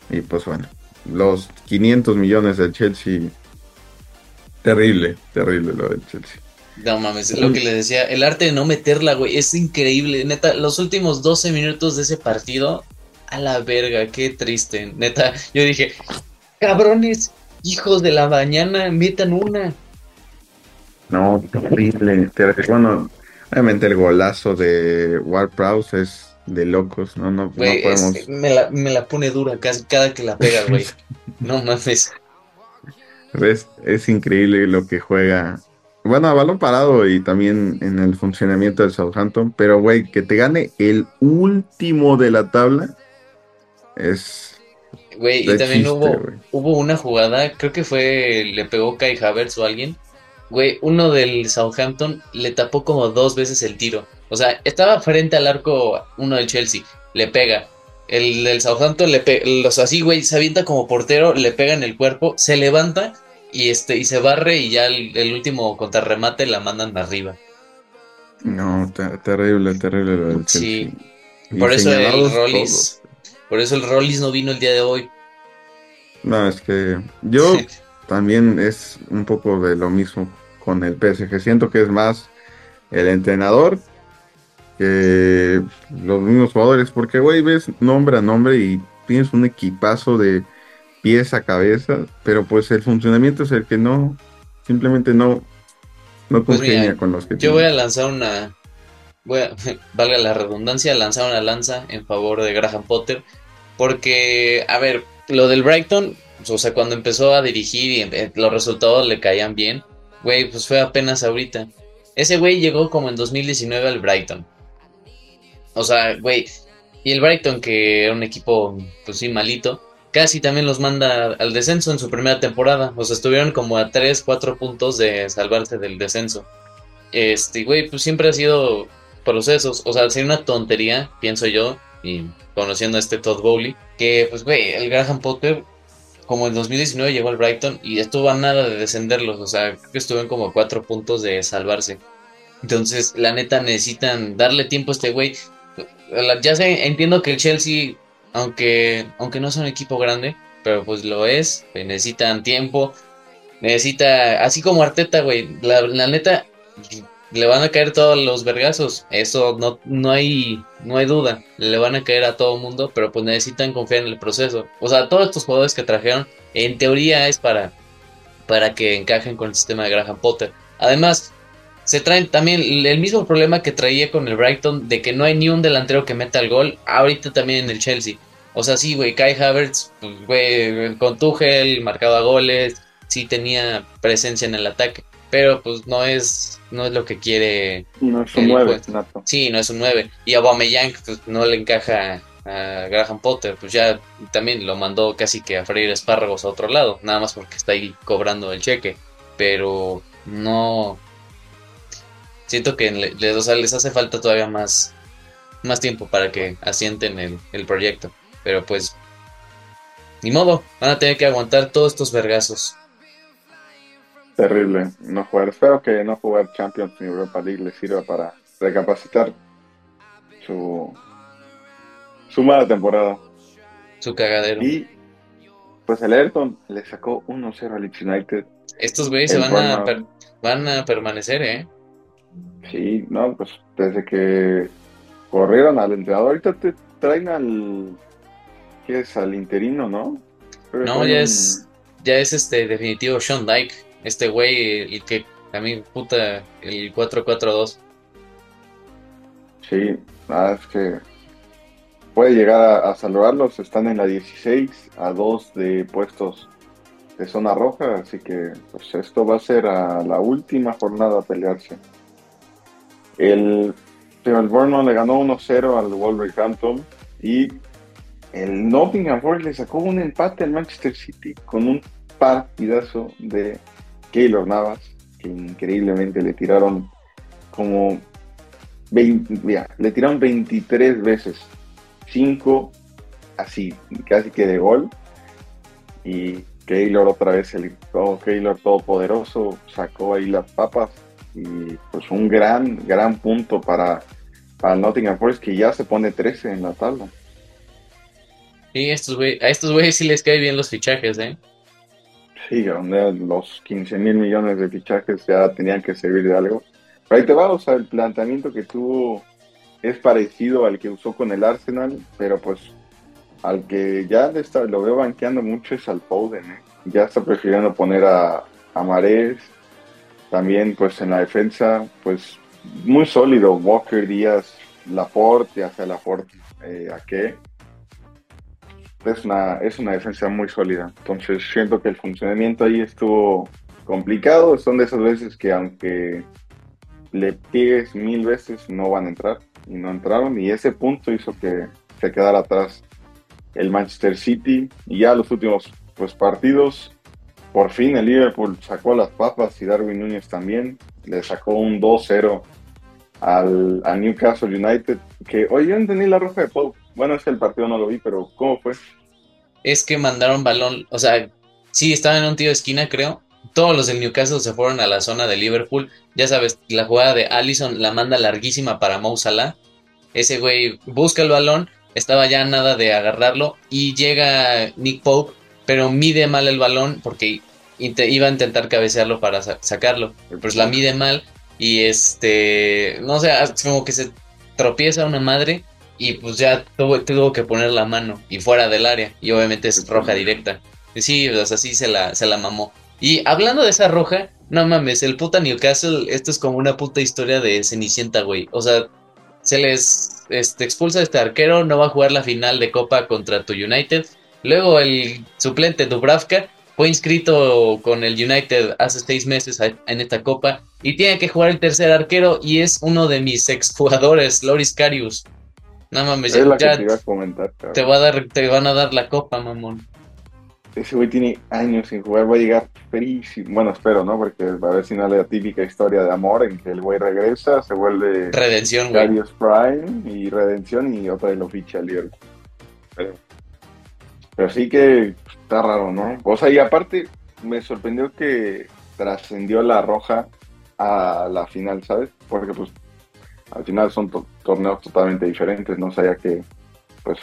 Y pues bueno, los 500 millones del Chelsea. Terrible, terrible lo del Chelsea. No mames, es lo que les decía, el arte de no meterla, güey, es increíble. Neta, los últimos 12 minutos de ese partido, a la verga, qué triste. Neta, yo dije, cabrones, hijos de la mañana, metan una. No, terrible. Bueno, obviamente el golazo de Ward Prowse es de locos, no, no, no es- podemos. me, la, me la pone dura casi cada que la pega, güey. No mames. Es, es increíble lo que juega. Bueno, a balón parado y también en el funcionamiento del Southampton, pero güey, que te gane el último de la tabla es Güey, y también chiste, hubo, hubo una jugada, creo que fue, le pegó Kai Havertz o alguien. Güey, uno del Southampton le tapó como dos veces el tiro. O sea, estaba frente al arco uno del Chelsea, le pega. El del Southampton le pega, los así, güey, se avienta como portero, le pega en el cuerpo, se levanta y este y se barre y ya el, el último contrarremate la mandan arriba. No, ter- terrible, terrible lo Sí. Por eso el Rollis, por eso el Rollis no vino el día de hoy. No, es que yo también es un poco de lo mismo con el PSG. Siento que es más el entrenador que los mismos jugadores, porque, güey, ves nombre a nombre y tienes un equipazo de pies a cabeza, pero pues el funcionamiento es el que no, simplemente no, no Pues mira, con los que Yo voy a lanzar una. Voy a, valga la redundancia, lanzar una lanza en favor de Graham Potter. Porque, a ver, lo del Brighton, o sea, cuando empezó a dirigir y eh, los resultados le caían bien, güey, pues fue apenas ahorita. Ese güey llegó como en 2019 al Brighton. O sea, güey, y el Brighton, que era un equipo, pues sí, malito, casi también los manda al descenso en su primera temporada. O sea, estuvieron como a 3, 4 puntos de salvarse del descenso. Este, güey, pues siempre ha sido procesos. O sea, sería una tontería, pienso yo, y conociendo a este Todd Bowley, que, pues, güey, el Graham Potter, como en 2019 llegó al Brighton y estuvo a nada de descenderlos. O sea, creo que estuvieron como a 4 puntos de salvarse. Entonces, la neta, necesitan darle tiempo a este güey. Ya sé, entiendo que el Chelsea, aunque, aunque no es un equipo grande, pero pues lo es, necesitan tiempo, necesita, así como Arteta, güey, la, la neta, le van a caer todos los vergazos. Eso no, no hay, no hay duda. Le van a caer a todo mundo, pero pues necesitan confiar en el proceso. O sea, todos estos jugadores que trajeron, en teoría es para, para que encajen con el sistema de Graham Potter. Además, se traen también el mismo problema que traía con el Brighton de que no hay ni un delantero que meta el gol. Ahorita también en el Chelsea. O sea, sí, güey, Kai Havertz, pues, güey, con Tuchel, marcaba goles, sí tenía presencia en el ataque, pero pues no es, no es lo que quiere. No es un el 9, puesto. Nato. Sí, no es un 9. Y a Aubameyang pues, no le encaja a Graham Potter, pues ya también lo mandó casi que a freír espárragos a otro lado, nada más porque está ahí cobrando el cheque, pero no siento que o sea, les hace falta todavía más más tiempo para que asienten el, el proyecto, pero pues ni modo, van a tener que aguantar todos estos vergazos. Terrible no jugar. Espero que no jugar Champions ni Europa League les sirva para recapacitar su, su mala temporada. Su cagadero. Y pues el Everton le sacó 1-0 al Leeds United. Estos güeyes se van a, van a permanecer, ¿eh? Sí, no, pues desde que corrieron al entrenador, ahorita te traen al. ¿Qué es? Al interino, ¿no? No, ya un- es, ya es este definitivo Sean Dyke, este güey, el que también puta el 4-4-2. Sí, nada, es que puede llegar a, a salvarlos. Están en la 16 a 2 de puestos de zona roja, así que pues esto va a ser a la última jornada a pelearse. El, el Bournemouth le ganó 1-0 al Wolverhampton y el Nottingham Forest le sacó un empate al Manchester City con un partidazo de Keylor Navas, que increíblemente le tiraron como 20, mira, le tiraron 23 veces, 5 así, casi que de gol. Y Keylor otra vez, el oh, Keylor todopoderoso, sacó ahí las papas. Y pues un gran, gran punto para, para Nottingham Forest, que ya se pone 13 en la tabla. Sí, estos güey, a estos güeyes sí les caen bien los fichajes, ¿eh? Sí, donde los 15 mil millones de fichajes ya tenían que servir de algo. Pero ahí te va, o sea, el planteamiento que tuvo es parecido al que usó con el Arsenal, pero pues al que ya le está, lo veo banqueando mucho es al Foden, ¿eh? Ya está prefiriendo poner a, a Marés, también pues en la defensa, pues muy sólido, Walker Díaz, Laporte, hacia Laporte, eh, ¿a qué? Es una, es una defensa muy sólida. Entonces siento que el funcionamiento ahí estuvo complicado. Son de esas veces que aunque le pigues mil veces no van a entrar. Y no entraron. Y ese punto hizo que se quedara atrás el Manchester City. Y ya los últimos pues, partidos, por fin el Liverpool sacó las papas y Darwin Núñez también. Le sacó un 2-0 al, Newcastle United. Que hoy yo entendí la roja de Pope. Bueno, es que el partido no lo vi, pero ¿cómo fue? Es que mandaron balón, o sea, sí, estaban en un tiro de esquina, creo. Todos los del Newcastle se fueron a la zona de Liverpool. Ya sabes, la jugada de Allison la manda larguísima para Mo Salah. Ese güey busca el balón, estaba ya nada de agarrarlo y llega Nick Pope, pero mide mal el balón porque iba a intentar cabecearlo para sa- sacarlo. Pues la mide mal y este, no sé, es como que se tropieza una madre y pues ya tuvo, tuvo que poner la mano y fuera del área y obviamente es roja directa. Y Sí, o sea, sí se la, se la mamó. Y hablando de esa roja, no mames, el puta Newcastle, esto es como una puta historia de Cenicienta, güey. O sea, se les este, expulsa a este arquero, no va a jugar la final de Copa contra tu United. Luego el suplente Dubravka fue inscrito con el United hace seis meses en esta Copa y tiene que jugar el tercer arquero y es uno de mis exjugadores, Loris Karius. No mames, Es ya, ya te a comentar. te, va a dar, te van a dar la copa, mamón. Ese güey tiene años sin jugar, va a llegar frísimo. Bueno, espero, ¿no? Porque a ver si no es la típica historia de amor en que el güey regresa, se vuelve Redención, güey. Darius Prime y Redención y otra vez lo ficha el Liverpool. Pero, pero sí que está raro, ¿no? O sea, y aparte me sorprendió que trascendió la roja a la final, ¿sabes? Porque pues al final son to- torneos totalmente diferentes, no sabía que pues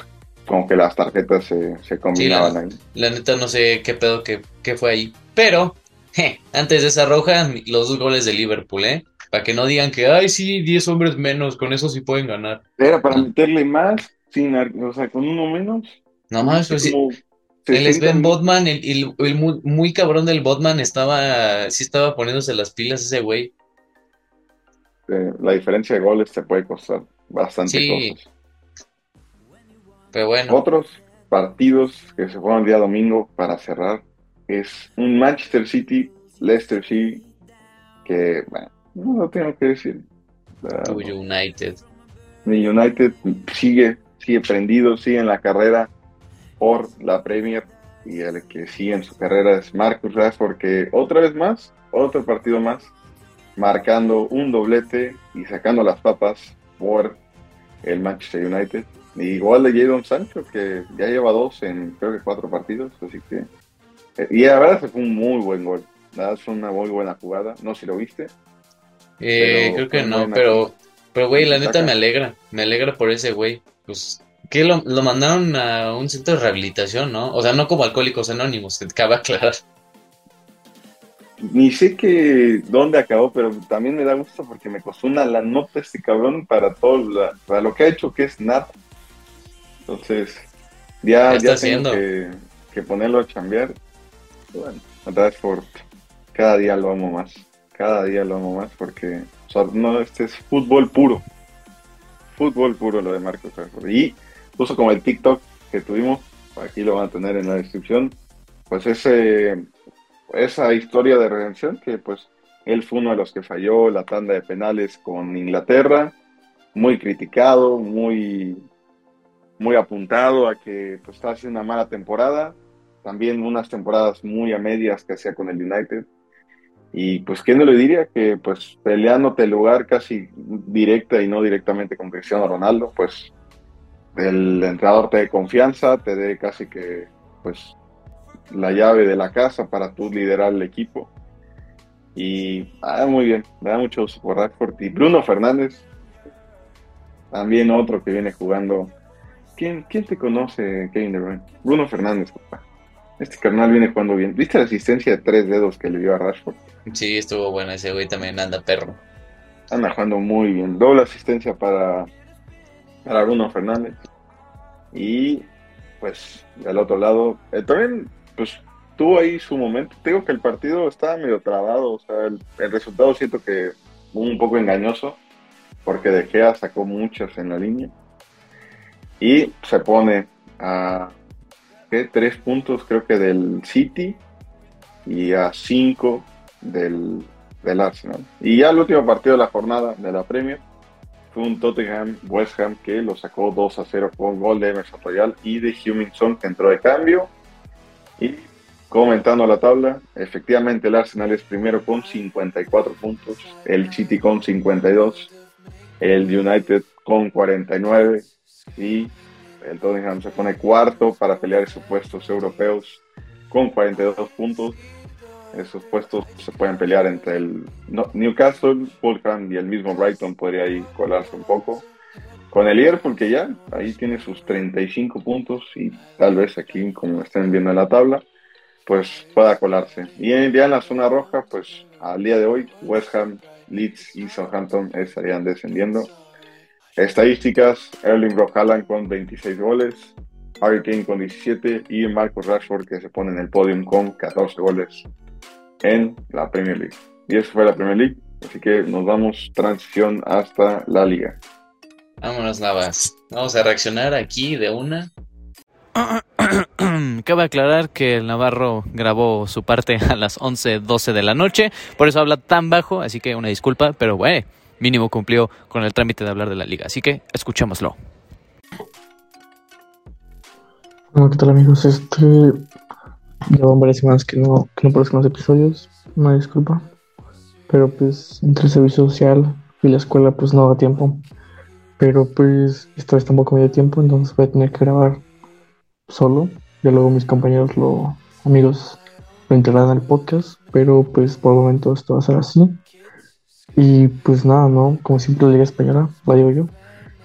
como que las tarjetas se, se combinaban ahí. La neta no sé qué pedo que, qué fue ahí. Pero, je, antes de esa roja, los dos goles de Liverpool, ¿eh? Para que no digan que, ay, sí, 10 hombres menos, con eso sí pueden ganar. Era para meterle más, sin, o sea, con uno menos. No más, pues como El 60 Sven Botman, el, el- el muy, muy cabrón del Botman estaba, sí estaba poniéndose las pilas ese güey. la diferencia de goles te puede costar bastante Sí. cosas. Pero bueno, Otros partidos que se fueron el día domingo para cerrar es un Manchester City, Leicester City, que, bueno, no lo tengo que decir. United. Mi United sigue, sigue prendido, sigue en la carrera por la Premier y el que sigue en su carrera es Marcus Rashford, que otra vez más, otro partido más, marcando un doblete y sacando las papas por el Manchester United. Y igual de Jadon Sancho, que ya lleva dos en creo que cuatro partidos, así que... eh, Y la verdad se fue un muy buen gol, la verdad fue una muy buena jugada, no sé si lo viste. Eh, creo que no, pero, pero güey, la neta Saca. me alegra, me alegra por ese güey. Pues, que lo, lo mandaron a un centro de rehabilitación, ¿no? O sea, no como Alcohólicos Anónimos, te cabe aclarar. Ni sé que dónde acabó, pero también me da gusto porque me costó una la nota este cabrón para todo la- para lo que ha hecho que es nada. Entonces, ya, Ya tengo que ponerlo a chambear. Bueno, Rashford, cada día lo amo más. Cada día lo amo más porque o sea, no, este es fútbol puro. Fútbol puro lo de Marcos Rashford. Y justo como el TikTok que tuvimos, aquí lo van a tener en la descripción, pues ese esa historia de redención que pues él fue uno de los que falló la tanda de penales con Inglaterra, muy criticado, muy muy apuntado a que pues estaba haciendo una mala temporada, también unas temporadas muy a medias que hacía con el United. Y pues quién no le diría que pues peleándote el lugar casi directa y no directamente con Cristiano Ronaldo, pues el entrenador te dé confianza, te dé casi que pues la llave de la casa para tú liderar el equipo. Y ah, muy bien, me da mucho gusto por Rashford. Y Bruno Fernández, también otro que viene jugando. ¿Quién, quién te conoce, Kevin De Bruyne? Bruno Fernández, papá. Este carnal viene jugando bien. ¿Viste la asistencia de tres dedos que le dio a Rashford? Sí, estuvo bueno ese güey también anda perro. Anda jugando muy bien. Doble asistencia para, para Fernández. Y pues del otro lado, eh, también pues tuvo ahí su momento. Te digo que el partido estaba medio trabado. O sea, el, resultado siento que un poco engañoso. Porque De Gea sacó muchas en la línea. Y se pone a tres puntos creo que del City y a cinco del, del Arsenal. Y ya el último partido de la jornada de la Premier fue un Tottenham West Ham que lo sacó 2 a 0 con gol de Emerson Royal y de Huminson que entró de cambio. Y comentando la tabla, efectivamente el Arsenal es primero con 54 puntos, el City con 52, el United con 49 y el Tottenham se pone cuarto para pelear esos puestos europeos con 42 puntos. Esos puestos se pueden pelear entre el Newcastle, Fulham y el mismo Brighton podría ahí colarse un poco. Con el Liverpool que ya ahí tiene sus 35 puntos y tal vez aquí, como estén viendo en la tabla, pues pueda colarse. Y en- ya en la zona roja, pues al día de hoy, West Ham, Leeds y Southampton estarían descendiendo. Estadísticas, Erling Brock con 26 goles, Harry Kane con 17 y Marcus Rashford que se pone en el podium con 14 goles en la Premier League. Y eso fue la Premier League, así que nos vamos transición hasta la liga. Vámonos, Navas. Vamos a reaccionar aquí de una. Cabe aclarar que el Navarro grabó su parte a las 11.12 de la noche, por eso habla tan bajo, así que una disculpa, pero bueno, mínimo cumplió con el trámite de hablar de la liga, así que escuchémoslo. Bueno, ¿qué tal amigos? Este llevan varias semanas que no, que no aparezco los episodios, una disculpa. Pero pues entre el servicio social y la escuela pues no da tiempo. Pero pues esta vez tampoco me dio tiempo, entonces voy a tener que grabar solo. Ya luego mis compañeros, lo, amigos, lo integrarán al podcast. Pero pues por el momento esto va a ser así. Y pues nada, ¿no? Como siempre la Liga Española, la digo yo.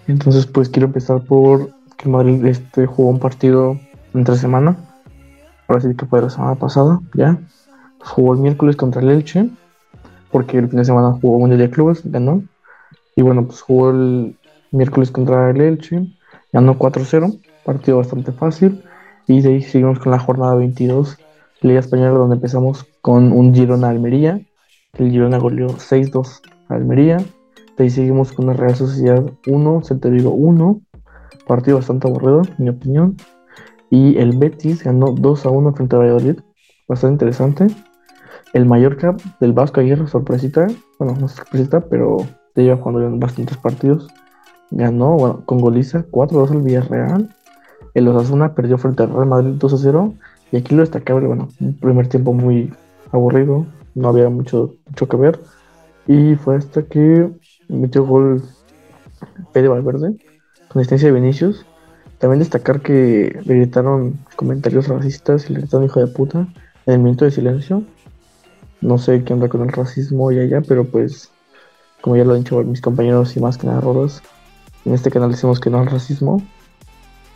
Entonces pues quiero empezar por que Madrid este, jugó un partido entre semana. Ahora sí que fue la semana pasada, ya. Jugó el miércoles contra el Elche. porque el fin de semana jugó Mundial de Clubes, ganó. Y bueno, pues jugó el miércoles contra el Elche, ganó 4-0, partido bastante fácil. Y de ahí seguimos con la jornada 22, Liga Española, donde empezamos con un Girona Almería. El Girona goleó 6-2 a Almería. De ahí seguimos con la Real Sociedad 1, Celta Vigo 1. Partido bastante aburrido, en mi opinión. Y el Betis ganó 2 a 1 frente a Valladolid. Bastante interesante. El Mallorca del Vasco ayer, sorpresita. Bueno, no sorpresita, pero te lleva jugando bastantes partidos. Ganó, bueno, con goliza 4-2 al Villarreal. El Osasuna perdió frente al Real Madrid 2 a 0. Y aquí lo destacable, bueno, un primer tiempo muy aburrido. No había mucho, mucho que ver. Y fue hasta que metió gol Pedro Valverde con asistencia de Vinicius. También destacar que le gritaron comentarios racistas y le gritaron hijo de puta en el minuto de silencio. No sé qué anda con el racismo y allá, pero pues, como ya lo han dicho mis compañeros y más que nada Roros, en este canal decimos que no al racismo.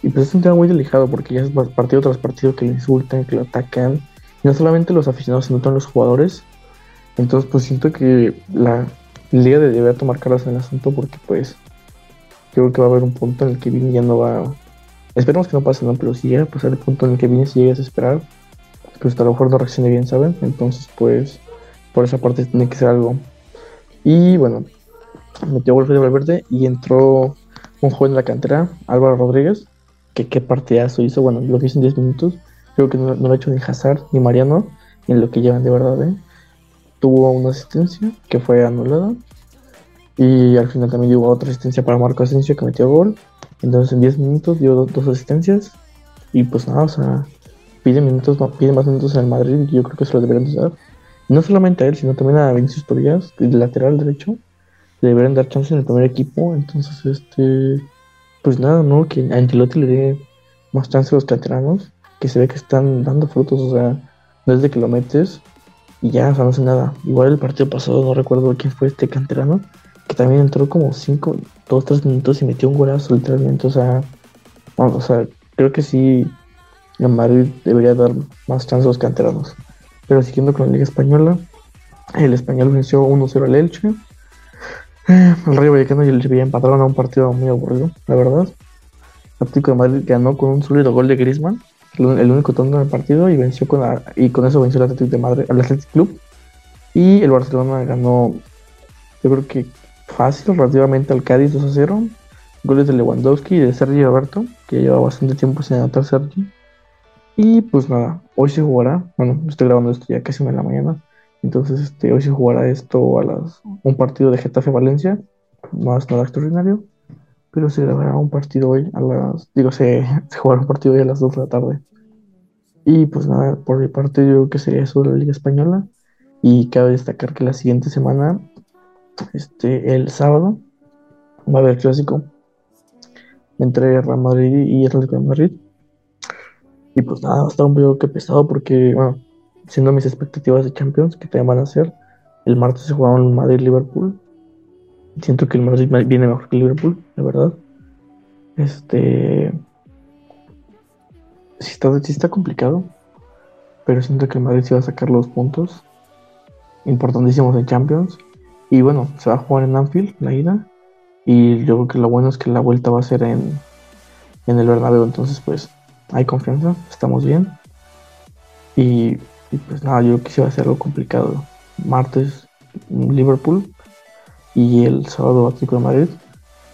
Y pues es un tema muy delicado porque ya es partido tras partido que le insultan, que lo atacan. Y no solamente los aficionados, sino también los jugadores. Entonces pues siento que la liga debería tomar cartas en el asunto porque pues creo que va a haber un punto en el que Vini ya no va... Esperemos que no pase, ¿no? Pero si llega a pasar el punto en el que Vini se llegue a desesperar, pues a lo mejor no reaccione bien, ¿saben? Entonces pues por esa parte tiene que ser algo. Y bueno, metió de Valverde y entró un joven de la cantera, Álvaro Rodríguez, que qué partidazo hizo, bueno, lo que hizo en 10 minutos, creo que no, lo ha hecho ni Hazard ni Mariano, en lo que llevan de verdad, ¿eh? Tuvo una asistencia que fue anulada y al final también dio otra asistencia para Marco Asensio que metió gol. Entonces en 10 minutos dio dos, asistencias y pues nada, o sea, pide minutos, pide más minutos el Madrid y yo creo que se lo deberían dar. No solamente a él, sino también a Vinicius Torías, el lateral derecho. Le deberían dar chance en el primer equipo. Entonces, este, pues nada, ¿no? Que a Angelotti le dé más chance a los canteranos, que se ve que están dando frutos, o sea, desde que lo metes y ya, o sea, no hace nada. Igual el partido pasado, no recuerdo quién fue este canterano, que también entró como 5, 2, 3 minutos y metió un golazo literalmente, o sea, o sea, creo que sí, el Madrid debería dar más chance a los canteranos. Pero siguiendo con la Liga Española, el Español venció 1-0 al Elche. Eh, el Rayo Vallecano y el Sevilla empataron a un partido muy aburrido, la verdad. El Atlético de Madrid ganó con un sólido gol de Griezmann, el único tonto en el partido, y venció con y con eso venció el Atlético de Madrid, al Athletic Club. Y el Barcelona ganó, yo creo que fácil, relativamente al Cádiz 2 0. Goles de Lewandowski y de Sergio Roberto, que lleva bastante tiempo sin anotar Sergio. Y pues nada, hoy se jugará, bueno, estoy grabando esto ya casi una la mañana, entonces este, hoy se jugará esto a las un partido de Getafe Valencia, no es nada extraordinario, pero se grabará un partido hoy a las, digo, se, se jugará un partido hoy a las 2 de la tarde. Y pues nada, por mi parte yo creo que sería eso de la Liga Española. Y cabe destacar que la siguiente semana, este, el sábado, va a haber clásico entre Real Madrid y Atlético de Madrid. Y pues nada, va a estar un poco que pesado porque, bueno, siendo mis expectativas de Champions, que también van a ser, el martes se jugaron Madrid-Liverpool. Siento que el Madrid viene mejor que Liverpool, la verdad. Este. Sí está, sí está complicado, pero siento que el Madrid sí va a sacar los puntos importantísimos en Champions. Y bueno, se va a jugar en Anfield, la ida. Y yo creo que lo bueno es que la vuelta va a ser en, en el Bernabéu. Entonces, pues, hay confianza, estamos bien. Y, pues nada, yo quisiera hacer algo complicado. Martes Liverpool y el sábado Atlético de Madrid.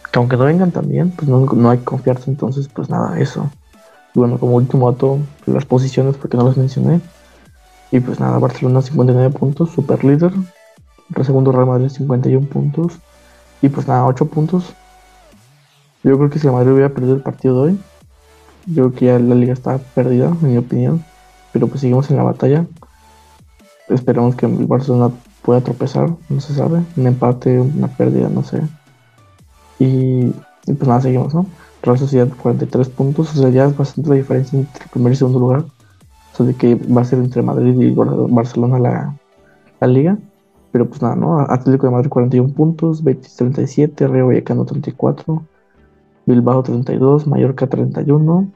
Que aunque no vengan también, pues no, hay confianza, entonces pues nada, eso. Y bueno, como último dato, las posiciones porque no las mencioné. Y pues nada, Barcelona 59 puntos, super líder. El segundo Real Madrid 51 puntos. Y pues nada, 8 puntos. Yo creo que si el Madrid hubiera perdido el partido de hoy, yo creo que ya la liga está perdida, en mi opinión. Pero pues seguimos en la batalla. Esperamos que el Barcelona pueda tropezar, no se sabe. Un empate, una pérdida, no sé. Y, pues nada, seguimos, ¿no? Real Sociedad 43 puntos, o sea, ya es bastante la diferencia entre el primer y segundo lugar. O sea, de que va a ser entre Madrid y Barcelona la, la liga. Pero pues nada, ¿no? Atlético de Madrid 41 puntos, Betis 37, Río Vallecano 34, Bilbao 32, Mallorca 31.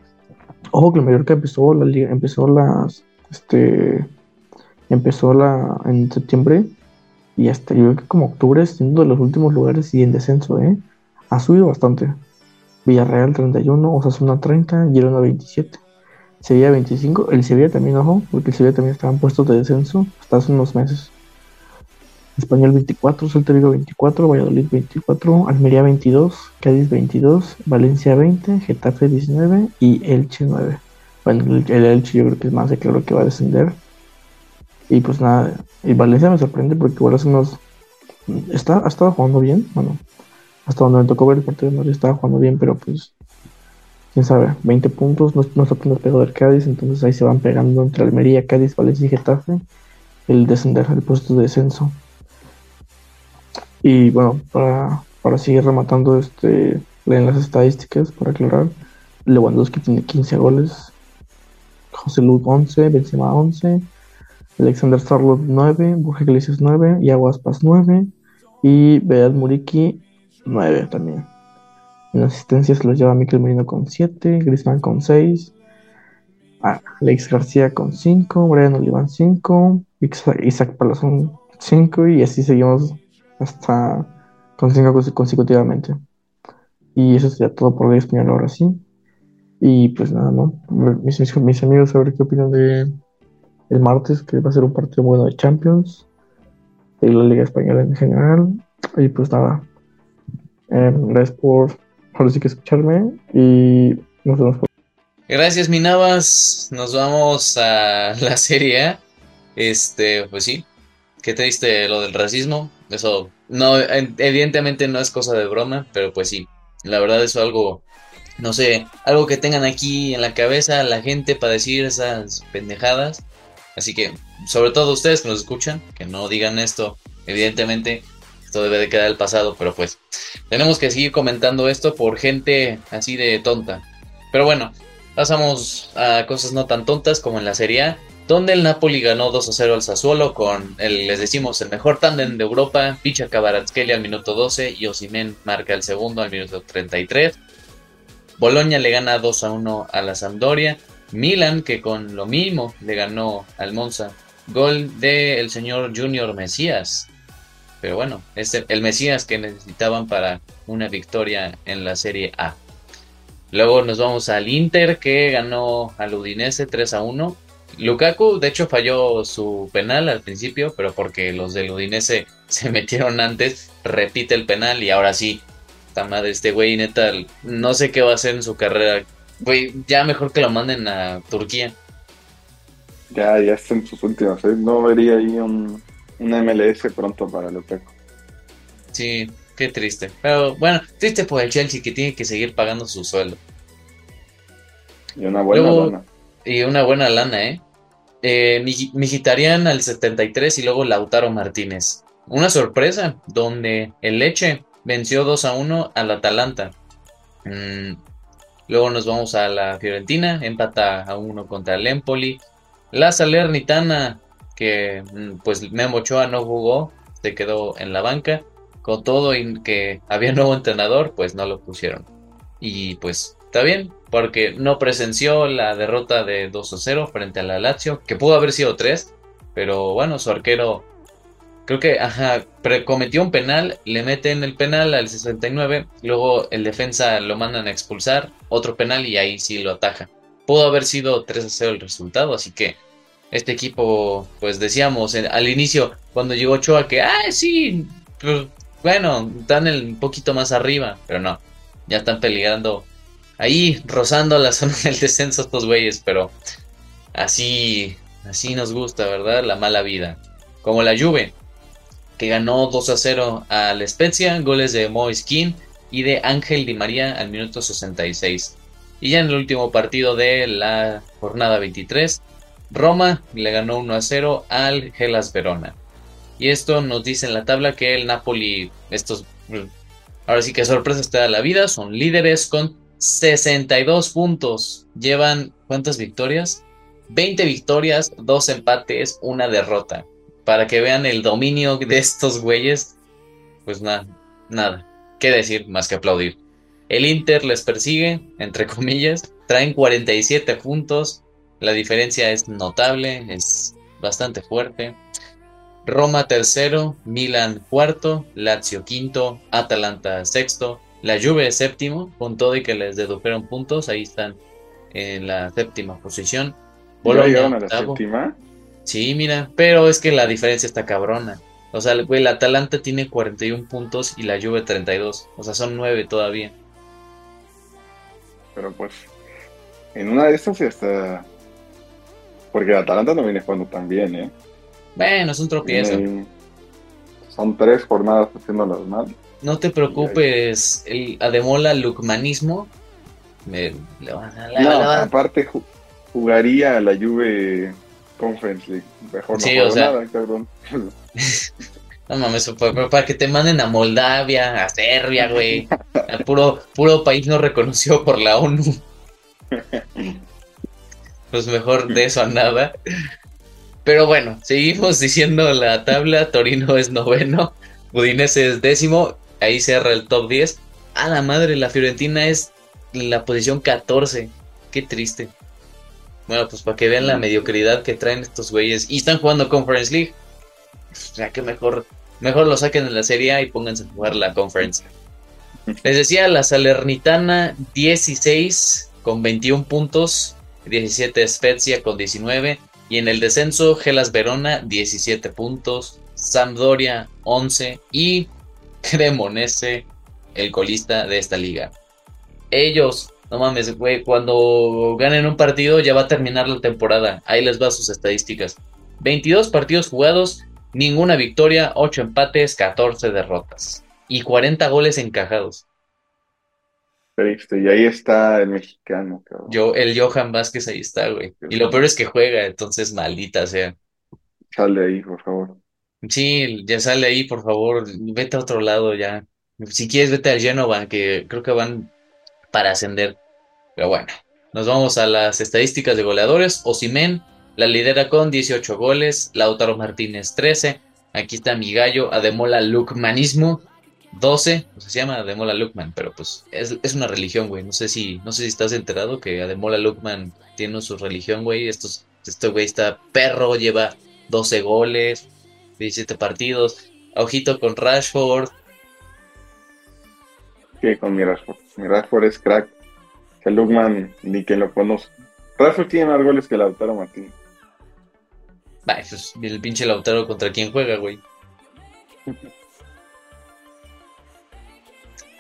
Ojo que el Mallorca empezó la liga, empezó las este empezó la en septiembre Y hasta yo creo que como octubre, siendo de los últimos lugares y en descenso, ¿eh? Ha subido bastante. Villarreal 31, Osasuna 30, Girona 27, Sevilla 25. El Sevilla también, ojo, porque el Sevilla también estaba en puestos de descenso hasta hace unos meses. Español 24, Celta Vigo 24, Valladolid 24, Almería 22, Cádiz 22, Valencia 20, Getafe 19 y Elche 9. Bueno, el, el Elche yo creo que es más de claro que va a descender. Y pues nada, y Valencia me sorprende porque igual hace unos... Está, ha estado jugando bien, bueno, hasta donde me tocó ver el partido de Madrid estaba jugando bien, pero pues quién sabe, 20 puntos, no, no está poniendo pedo del Cádiz, entonces ahí se van pegando entre Almería, Cádiz, Valencia y Getafe el descender al puesto de descenso. Y bueno, para, para seguir rematando este, en las estadísticas, para aclarar, Lewandowski tiene 15 goles, José Luis 11, Benzema 11, Alexander Starlot 9, Borja Iglesias 9, Iago Aspas 9 y Beat Muriki 9 también. En asistencias los lleva Mikel Merino con 7, Griezmann con 6, Alex García con 5, Brian Olivan 5, Isaac Palazón 5 y así seguimos hasta con 5 consecutivamente. Y eso sería todo por el español ahora sí. Y pues nada, ¿no? Mis, mis, amigos, a ver qué opinan de el martes, que va a ser un partido bueno de Champions, de la Liga Española en general. Y pues nada, eh, gracias por sí que escucharme y nos vemos. Por... Gracias, Minabas. Nos vamos a la serie. Este, pues sí, qué triste lo del racismo. Eso, no, evidentemente no es cosa de broma, pero pues sí, la verdad es algo no sé, algo que tengan aquí en la cabeza la gente para decir esas pendejadas. Así que, sobre todo ustedes que nos escuchan, que no digan esto, evidentemente, esto debe de quedar el pasado, pero pues tenemos que seguir comentando esto por gente así de tonta. Pero bueno, pasamos a cosas no tan tontas como en la Serie A, donde el Napoli ganó 2 a 0 al Sassuolo con, el, les decimos, el mejor tándem de Europa, Picha Kvaratskhelia al minuto 12 y Osimen marca el segundo al minuto 33. Boloña le gana 2 a 1 a la Sampdoria. Milan, que con lo mismo le ganó al Monza. Gol del señor Junior Mesías. Pero bueno, es el Mesías que necesitaban para una victoria en la Serie A. Luego nos vamos al Inter, que ganó al Udinese 3 a 1. Lukaku, de hecho, falló su penal al principio, pero porque los del Udinese se metieron antes, repite el penal y ahora sí, esta madre, este güey neta, no sé qué va a hacer en su carrera. Güey, ya mejor que lo manden a Turquía. Ya, ya está en sus últimas. ¿eh? No vería ahí un, un MLS pronto para Lukaku. Sí, qué triste. Pero bueno, triste por el Chelsea que tiene que seguir pagando su sueldo. Y una buena Luego- lana. Y una buena lana, ¿eh? eh al 73 y luego Lautaro Martínez. Una sorpresa, donde el Leche venció 2 a 1 al Atalanta. Mm, luego nos vamos a la Fiorentina, empata a 1 contra el Empoli. La Salernitana, que mm, pues Memo Ochoa no jugó, se quedó en la banca. Con todo y que había nuevo entrenador, pues no lo pusieron. Y pues está bien, porque no presenció la derrota de 2 a 0 frente a la Lazio, que pudo haber sido 3, pero bueno, su arquero creo que ajá, cometió un penal, le meten el penal al 69, luego el defensa lo mandan a expulsar, otro penal y ahí sí lo ataja. Pudo haber sido 3 a 0 el resultado, así que este equipo, pues decíamos al inicio, cuando llegó Ochoa, que, ah, sí, pues, bueno, están el- un poquito más arriba, pero no, ya están peleando ahí rozando la zona del descenso estos güeyes, pero así, así nos gusta, ¿verdad? La mala vida. Como la Juve, que ganó 2 a 0 al Spezia, goles de Moiskin y de Ángel Di María al minuto 66. Y ya en el último partido de la jornada 23, Roma le ganó 1 a 0 al Gelas Verona. Y esto nos dice en la tabla que el Napoli, estos, ahora sí que sorpresas te da la vida, son líderes con 62 puntos. Llevan, ¿cuántas victorias? 20 victorias, 2 empates, una derrota. Para que vean el dominio de estos güeyes, pues nada, nada. ¿Qué decir más que aplaudir? El Inter les persigue, entre comillas, traen 47 puntos. La diferencia es notable, es bastante fuerte. Roma tercero, Milan cuarto, Lazio quinto, Atalanta sexto, la Juve séptimo, con todo y que les dedujeron puntos, ahí están en la séptima posición. ¿Ya Bolonia a la séptima? Sí, mira, pero es que la diferencia está cabrona. O sea, güey, el Atalanta tiene 41 puntos y la Juve 32. O sea, son 9 todavía. Pero pues, en una de estas ya está. Porque el Atalanta no viene jugando tan bien, ¿eh? Bueno, es un tropiezo. Viene- Son tres jornadas haciéndolas mal. No te preocupes, el Ademola Lukmanismo. Me, le van a- le- No, le van a- aparte ju- jugaría la Juve Conference League. Mejor no Sí, o sea- nada, cabrón. No mames, pa- pa- para que te manden a Moldavia, a Serbia, güey. A puro, puro país no reconocido por la ONU. Pues mejor de eso a nada. Pero bueno, seguimos diciendo la tabla. Torino es noveno, Udinese es décimo. Ahí cierra el top 10. A la madre, la Fiorentina es la posición 14. Qué triste. Bueno, pues para que vean la mediocridad que traen estos güeyes. Y están jugando Conference League. O sea que mejor, mejor lo saquen de la Serie A y pónganse a jugar la Conference. Les decía, la Salernitana 16 con 21 puntos, 17 Spezia con 19 y en el descenso Gelas Verona 17 puntos, Sampdoria 11 y Cremonese el colista de esta liga. Ellos, no mames, güey, cuando ganen un partido ya va a terminar la temporada. Ahí les va sus estadísticas. 22 partidos jugados, ninguna victoria, 8 empates, 14 derrotas y 40 goles encajados. Triste. Y ahí está el mexicano, cabrón. Yo, el Johan Vázquez ahí está, güey. Y lo peor es que juega, entonces maldita sea. Sal de ahí, por favor. Sí, ya sale ahí, por favor, vete a otro lado ya. Si quieres, vete al Genova, que creo que van para ascender. Pero bueno, nos vamos a las estadísticas de goleadores. Osimen la lidera con 18 goles, Lautaro Martínez 13. Aquí está mi gallo, Ademola Lukmanismo 12. O sea, se llama Ademola Lukman, pero pues es, es una religión, güey. No sé si, no sé si estás enterado que Ademola Lukman tiene su religión, güey. Estos, este güey está perro, lleva 12 goles, 17 partidos. Ojito con Rashford. Que con mi Rashford. Mi Rashford es crack. Que Lugman ni quien lo conoce. Rashford tiene más goles que Lautaro Martínez. Bah, pues el pinche Lautaro contra quién juega, güey.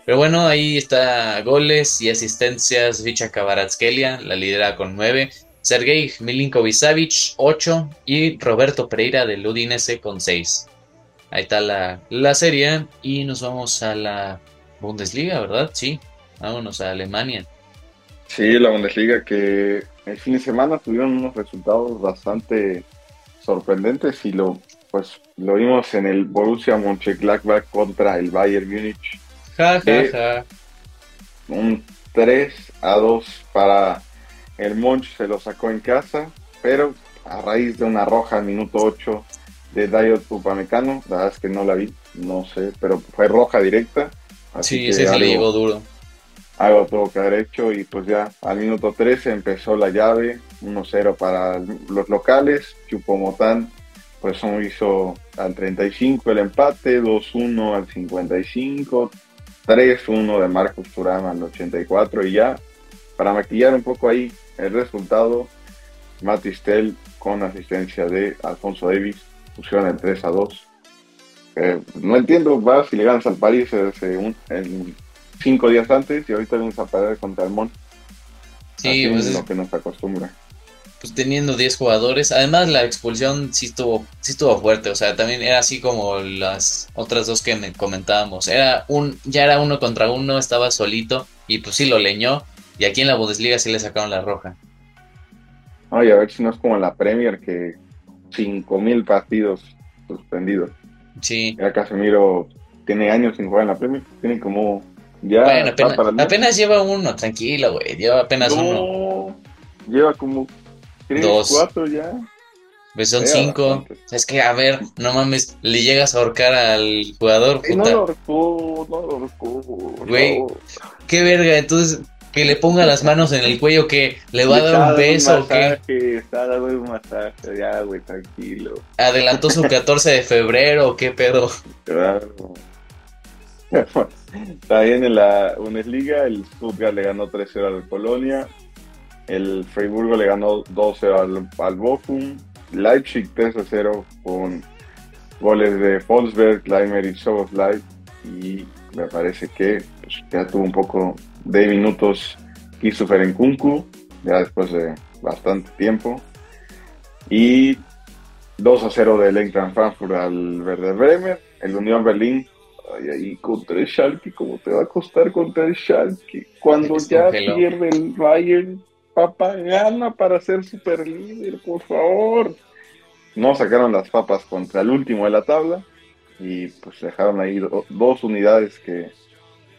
Pero bueno, ahí está goles y asistencias. Vicha Kvaratskhelia la lidera con 9. Sergei Milinkovic-Savic 8 y Roberto Pereira del Udinese con 6. Ahí está la, la serie y nos vamos a la Bundesliga, ¿verdad? Sí, vámonos a Alemania. Sí, la Bundesliga que el fin de semana tuvieron unos resultados bastante sorprendentes y lo pues lo vimos en el Borussia Mönchengladbach contra el Bayern Múnich. Ja, ja, Eh, ja. Un 3 a 2 para el Monch, se lo sacó en casa, pero a raíz de una roja al minuto 8 de Dayot Upamecano, la verdad es que no la vi, no sé, pero fue roja directa. Así Sí, que ese sí le algo- llegó duro. algo tuvo que haber hecho y pues ya al minuto 13 empezó la llave, 1-0 para los locales, Chupomotán pues hizo al 35 el empate, 2-1 al 55, 3-1 de Marcos Turán al 84 y ya para maquillar un poco ahí el resultado, Matistel con asistencia de Alfonso Davis pusieron el 3-2. Eh, no entiendo, va si le ganas al París desde un, en cinco días antes y ahorita vienes a perder contra el Mon. Sí, Así pues es es- lo que nos acostumbra. pues teniendo 10 jugadores. Además, la expulsión sí estuvo, sí estuvo fuerte. O sea, también era así como las otras dos que me comentábamos. Era un, ya era uno contra uno, estaba solito y pues sí lo leñó. Y aquí en la Bundesliga sí le sacaron la roja. Ay, a ver si no es como en la Premier que 5.000 partidos suspendidos. Sí. Ya Casemiro tiene años sin jugar en la Premier. Tiene como ya bueno, apenas, lleva uno, tranquilo, güey. Lleva apenas uno. No, lleva como 3, Dos. 4 ya. Pues son Lleva cinco. bastante. Es que, a ver, no mames, le llegas a ahorcar al jugador, Y no lo ahorcó, no lo ahorcó. Güey. no. Qué verga, entonces, que le ponga las manos en el cuello, que le va a dar un beso o qué. Está dando un masaje, ya, güey, tranquilo. Adelantó su 14 de febrero, qué pedo. Claro. También en la Bundesliga, el Stuttgart le ganó 3-0 al Colonia, el Freiburgo le ganó 2-0 al, al Bochum, Leipzig 3-0 con goles de Forsberg, Leimer y Soboslai y me parece que pues, ya tuvo un poco de minutos Christopher Nkunku, ya después de bastante tiempo. Y 2 a 0 del Eintracht Frankfurt al Werder Bremer. El Unión Berlín, ay, ahí contra el Schalke, ¿cómo te va a costar contra el Schalke? Cuando ya pierde el Bayern, papá, gana para ser super líder, por favor. No sacaron las papas contra el último de la tabla y pues dejaron ahí do- dos unidades que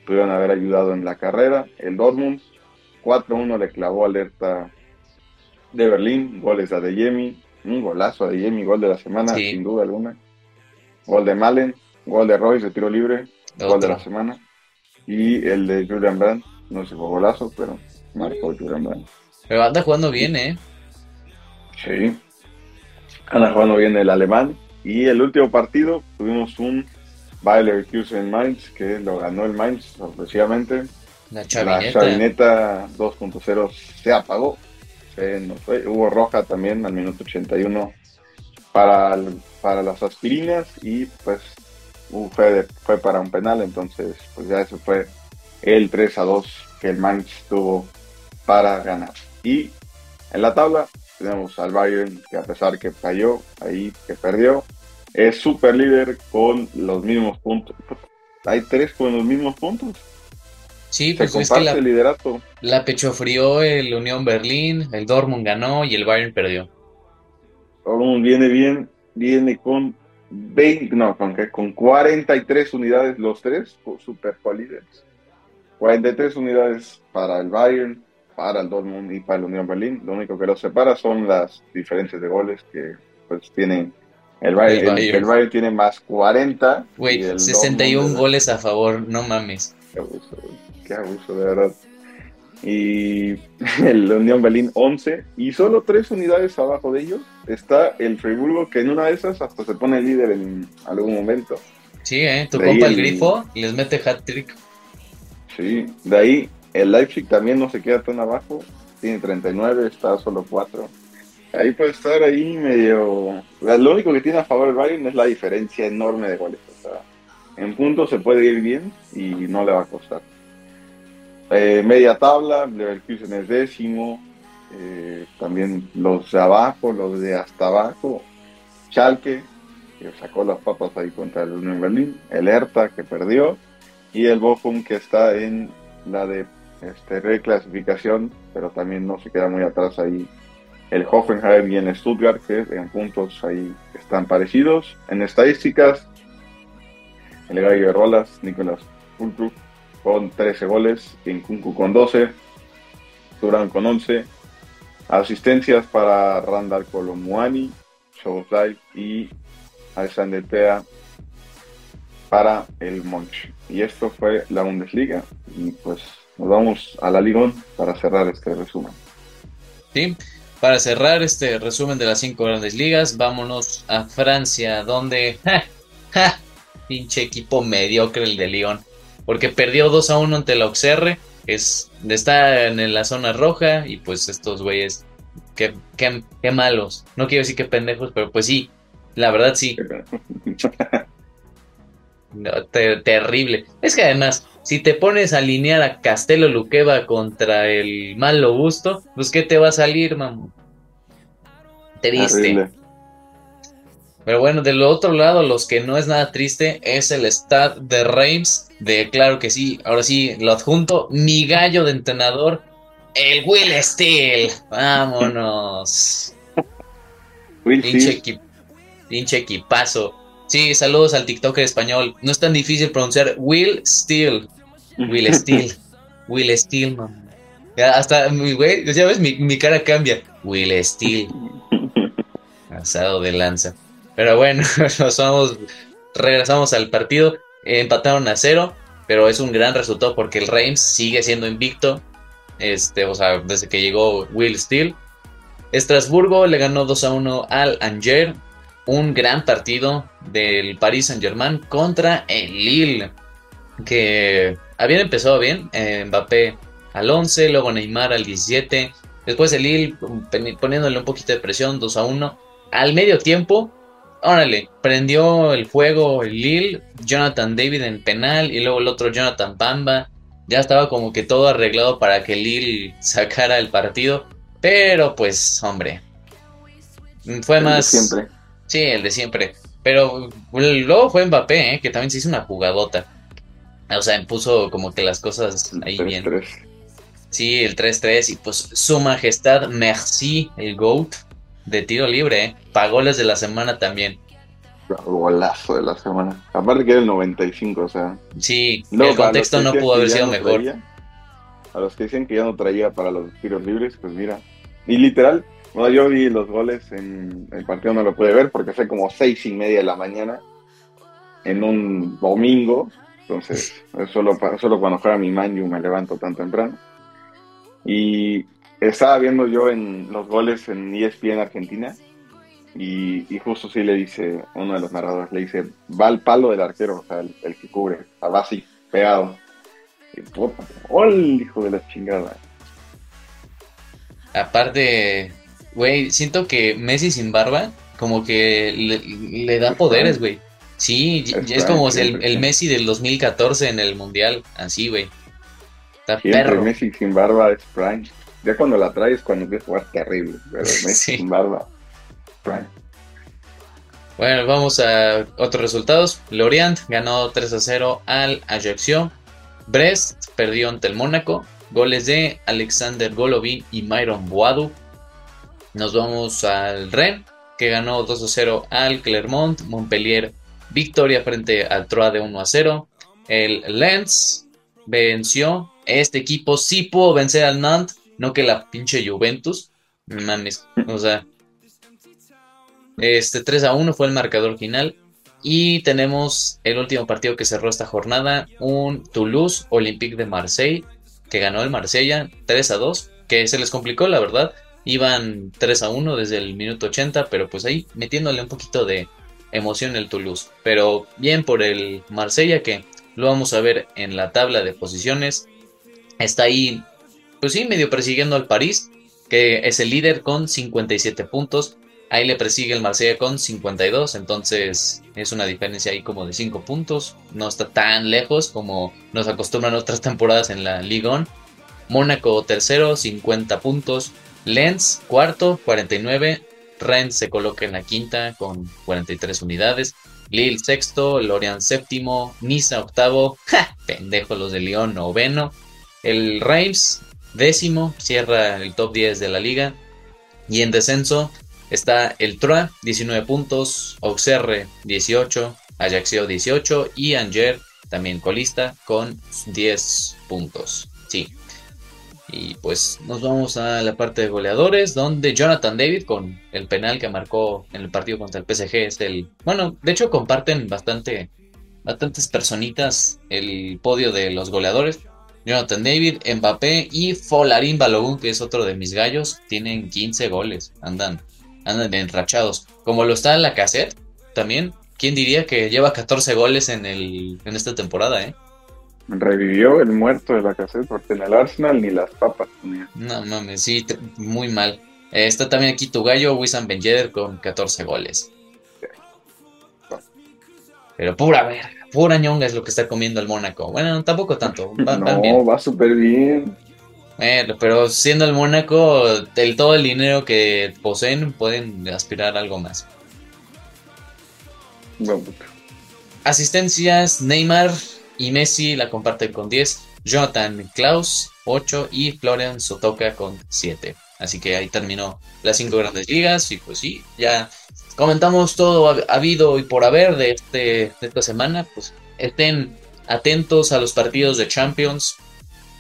pudieron haber ayudado en la carrera. El Dortmund 4-1 le clavó alerta de Berlín, goles a Adeyemi, un golazo a Adeyemi, gol de la semana, Sí. sin duda alguna. Gol de Malen, gol de Royce de tiro libre, gol de la semana. Y el de Julian Brandt, no sé fue golazo, pero marcó Julian Brandt. Pero anda jugando bien, ¿eh? Sí. Anda jugando bien el alemán. Y el último partido tuvimos un Bayer Leverkusen Mainz, que lo ganó el Mainz sorpresivamente. La chavineta. chavineta 2.0 se apagó. Se nos fue. Hubo roja también al minuto 81 para, el- para las aspirinas y pues uh, fue, de- fue para un penal. Entonces, pues ya eso fue el 3 a 2 que el Mainz tuvo para ganar. Y en la tabla tenemos al Bayern que a pesar que falló, ahí que perdió, es super líder con los mismos puntos. Hay tres con los mismos puntos. Sí, Se pues es que comparte la, el liderato. la pechofrió el Unión Berlín, el Dortmund ganó y el Bayern perdió. Dortmund viene bien, viene con 20, no, con, con 43 unidades los tres, super líderes. 43 unidades para el Bayern, para el Dortmund y para el Unión Berlín. Lo único que los separa son las diferencias de goles que pues tienen el Bayern. El El, Bayern. tiene más 40. y Güey, el 61 Dortmund- goles a favor, no mames. Qué abuso, qué abuso, de verdad. Y el Unión Berlín 11 y solo tres unidades abajo de ellos está el Friburgo que en una de esas hasta se pone líder en algún momento. Sí, ¿eh? Tu De compa el el- grifo les mete hat-trick. Sí, de ahí el Leipzig también no se queda tan abajo, tiene 39, está solo 4. Ahí puede estar ahí medio... Lo único que tiene a favor el Bayern es la diferencia enorme de goles. O sea, en puntos se puede ir bien y no le va a costar. Eh, media tabla, Leverkusen es décimo, eh, también los de abajo, los de hasta abajo, Schalke, que sacó las papas ahí contra el Unión Berlín, el Hertha que perdió, y el Bochum que está en la de este, reclasificación, pero también no se queda muy atrás ahí. El Hoffenheim y el Stuttgart, que en puntos ahí están parecidos. En estadísticas, el Gallo de Rolas, Nicolás Fulkrug, con 13 goles, Kunku con 12, Durán con 11, asistencias para Randall Colomuani, Soboslai y Alexander Pea para el Monch. Y esto fue la Bundesliga. Y pues nos vamos a la Ligón para cerrar este resumen. ¿sí? Para cerrar este resumen de las cinco grandes ligas, vámonos a Francia, donde, ja, ja, pinche equipo mediocre el de Lyon, porque perdió 2 a 1 ante el Auxerre, es, está en la zona roja, y pues estos güeyes, qué, qué, qué malos, no quiero decir que pendejos, pero pues sí, la verdad sí, No, te- terrible. Es que además, si te pones a alinear a Castelo Luqueva contra el Malo Gusto, pues ¿qué te va a salir, mamón? Triste. Terrible. Pero bueno, del otro lado, los que no es nada triste es el Stade de Reims. De claro que sí, ahora sí, lo adjunto. Mi gallo de entrenador, el Will Steele. Vámonos. Will Pinche, Steel, equi- pinche equipazo. Sí, saludos al TikToker español. No es tan difícil pronunciar Will Steele. Will Steele. Will Steele, man. Ya, hasta, mi güey, ya ves, mi, mi cara cambia. Will Steele. Asado de lanza. Pero bueno, nos vamos, regresamos al partido. Empataron a cero, pero es un gran resultado porque el Reims sigue siendo invicto. este, o sea, desde que llegó Will Steele. Estrasburgo le ganó 2 a 1 al Angers, un gran partido del Paris Saint-Germain contra el Lille, que habían empezado bien, eh, Mbappé al 11, luego Neymar al 17, después el Lille poniéndole un poquito de presión, 2 a 1. Al medio tiempo, órale, prendió el fuego el Lille, Jonathan David en penal y luego el otro Jonathan Bamba. Ya estaba como que todo arreglado para que Lille sacara el partido, pero pues, hombre, fue más... siempre. Sí, el de siempre. Pero luego fue Mbappé, ¿eh? que también se hizo una jugadota. O sea, puso como que las cosas ahí bien. Sí, el 3-3 y pues su majestad Merci, el GOAT de tiro libre, ¿eh? pagoles de la semana también. Golazo de la semana. Aparte que era el 95, o sea. Sí, el contexto no pudo haber sido mejor. a los que dicen que ya no traía para los tiros libres, pues mira. Y literal, bueno, yo vi los goles en el partido, no lo pude ver porque fue como seis y media de la mañana en un domingo. Entonces, solo, solo cuando juega mi Manju me levanto tan temprano. Y estaba viendo yo en los goles en ESPN Argentina y, justo sí le dice, uno de los narradores le dice, va al palo del arquero, o sea, el, que cubre, va así, pegado. Y puta, ¡ol, hijo de la chingada! Aparte, güey, siento que Messi sin barba, como que le, da poderes, güey. Sí, es, como el, el, Messi del 2014 en el Mundial, así, güey. Está perro. Messi sin barba es prime. Ya cuando la traes, cuando empieza a jugar terrible. Pero Messi sin barba, prime. Bueno, vamos a otros resultados. Lorient ganó 3 a 0 al Ajaccio. Brest perdió ante el Mónaco. Goles de Alexander Golovin y Myron Boadu. Nos vamos al Rennes, que ganó 2 a 0 al Clermont. Montpellier, victoria frente al Troyes de 1 a 0. El Lens venció este equipo sí pudo vencer al Nantes, no que la pinche Juventus. Mames, o sea. Este 3 a 1 fue el marcador final. Y tenemos el último partido que cerró esta jornada, un Toulouse Olympique de Marseille, que ganó el Marsella 3 a 2, que se les complicó la verdad. Iban 3 a 1 desde el minuto 80, pero pues ahí metiéndole un poquito de emoción el Toulouse. Pero bien por el Marsella que lo vamos a ver en la tabla de posiciones. Está ahí, pues sí, medio persiguiendo al París, que es el líder con 57 puntos. Ahí le persigue el Marsella con 52, entonces es una diferencia ahí como de 5 puntos. No está tan lejos como nos acostumbran otras temporadas en la Ligue 1. Mónaco tercero, 50 puntos. Lens cuarto, 49. Rennes se coloca en la quinta con 43 unidades. Lille sexto, Lorient séptimo, Niza octavo, ¡ja! pendejo los de Lyon noveno, el Reims décimo, cierra el top 10 de la liga, y en descenso está el Troyes 19 puntos, Auxerre 18, Ajaccio 18 y Angers también colista con 10 puntos. Sí, y pues nos vamos a la parte de goleadores, donde Jonathan David, con el penal que marcó en el partido contra el PSG, es el. Bueno, de hecho comparten bastante, bastantes personitas el podio de los goleadores. Jonathan David, Mbappé y Folarín Balogun, que es otro de mis gallos, tienen 15 goles. Andan, andan enrachados. Como lo está en la cassette, también. ¿Quién diría que lleva 14 goles en, el, en esta temporada, eh? Revivió el muerto de la cassette porque en el Arsenal ni las papas No mames, sí, muy mal. Eh, está también aquí tu gallo, Wissam Ben con 14 goles. Pero pura verga, pura ñonga es lo que está comiendo el Mónaco. Bueno, tampoco tanto. Va, no, va súper bien. pero siendo el Mónaco, el, todo el dinero que poseen, pueden aspirar a algo más. Asistencias, Neymar y Messi la comparte con 10, Jonathan Klaus 8 y Florian Sotoka con 7. Así que ahí terminó las 5 grandes ligas y pues sí, ya comentamos todo habido y por haber de, este, de esta semana. Pues estén atentos a los partidos de Champions,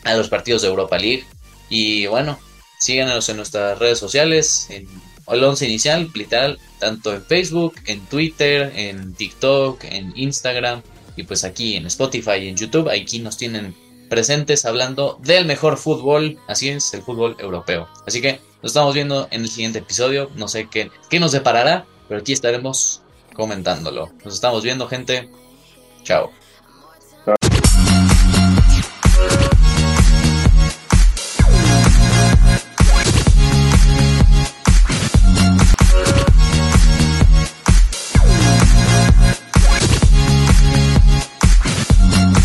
a los partidos de Europa League y bueno, síganos en nuestras redes sociales, en el 11 inicial, literal, tanto en Facebook, en Twitter, en TikTok, en Instagram y pues aquí en Spotify y en YouTube, aquí nos tienen presentes hablando del mejor fútbol, así es, el fútbol europeo. Así que nos estamos viendo en el siguiente episodio, no sé qué, qué nos deparará, pero aquí estaremos comentándolo. Nos estamos viendo, gente. Chao.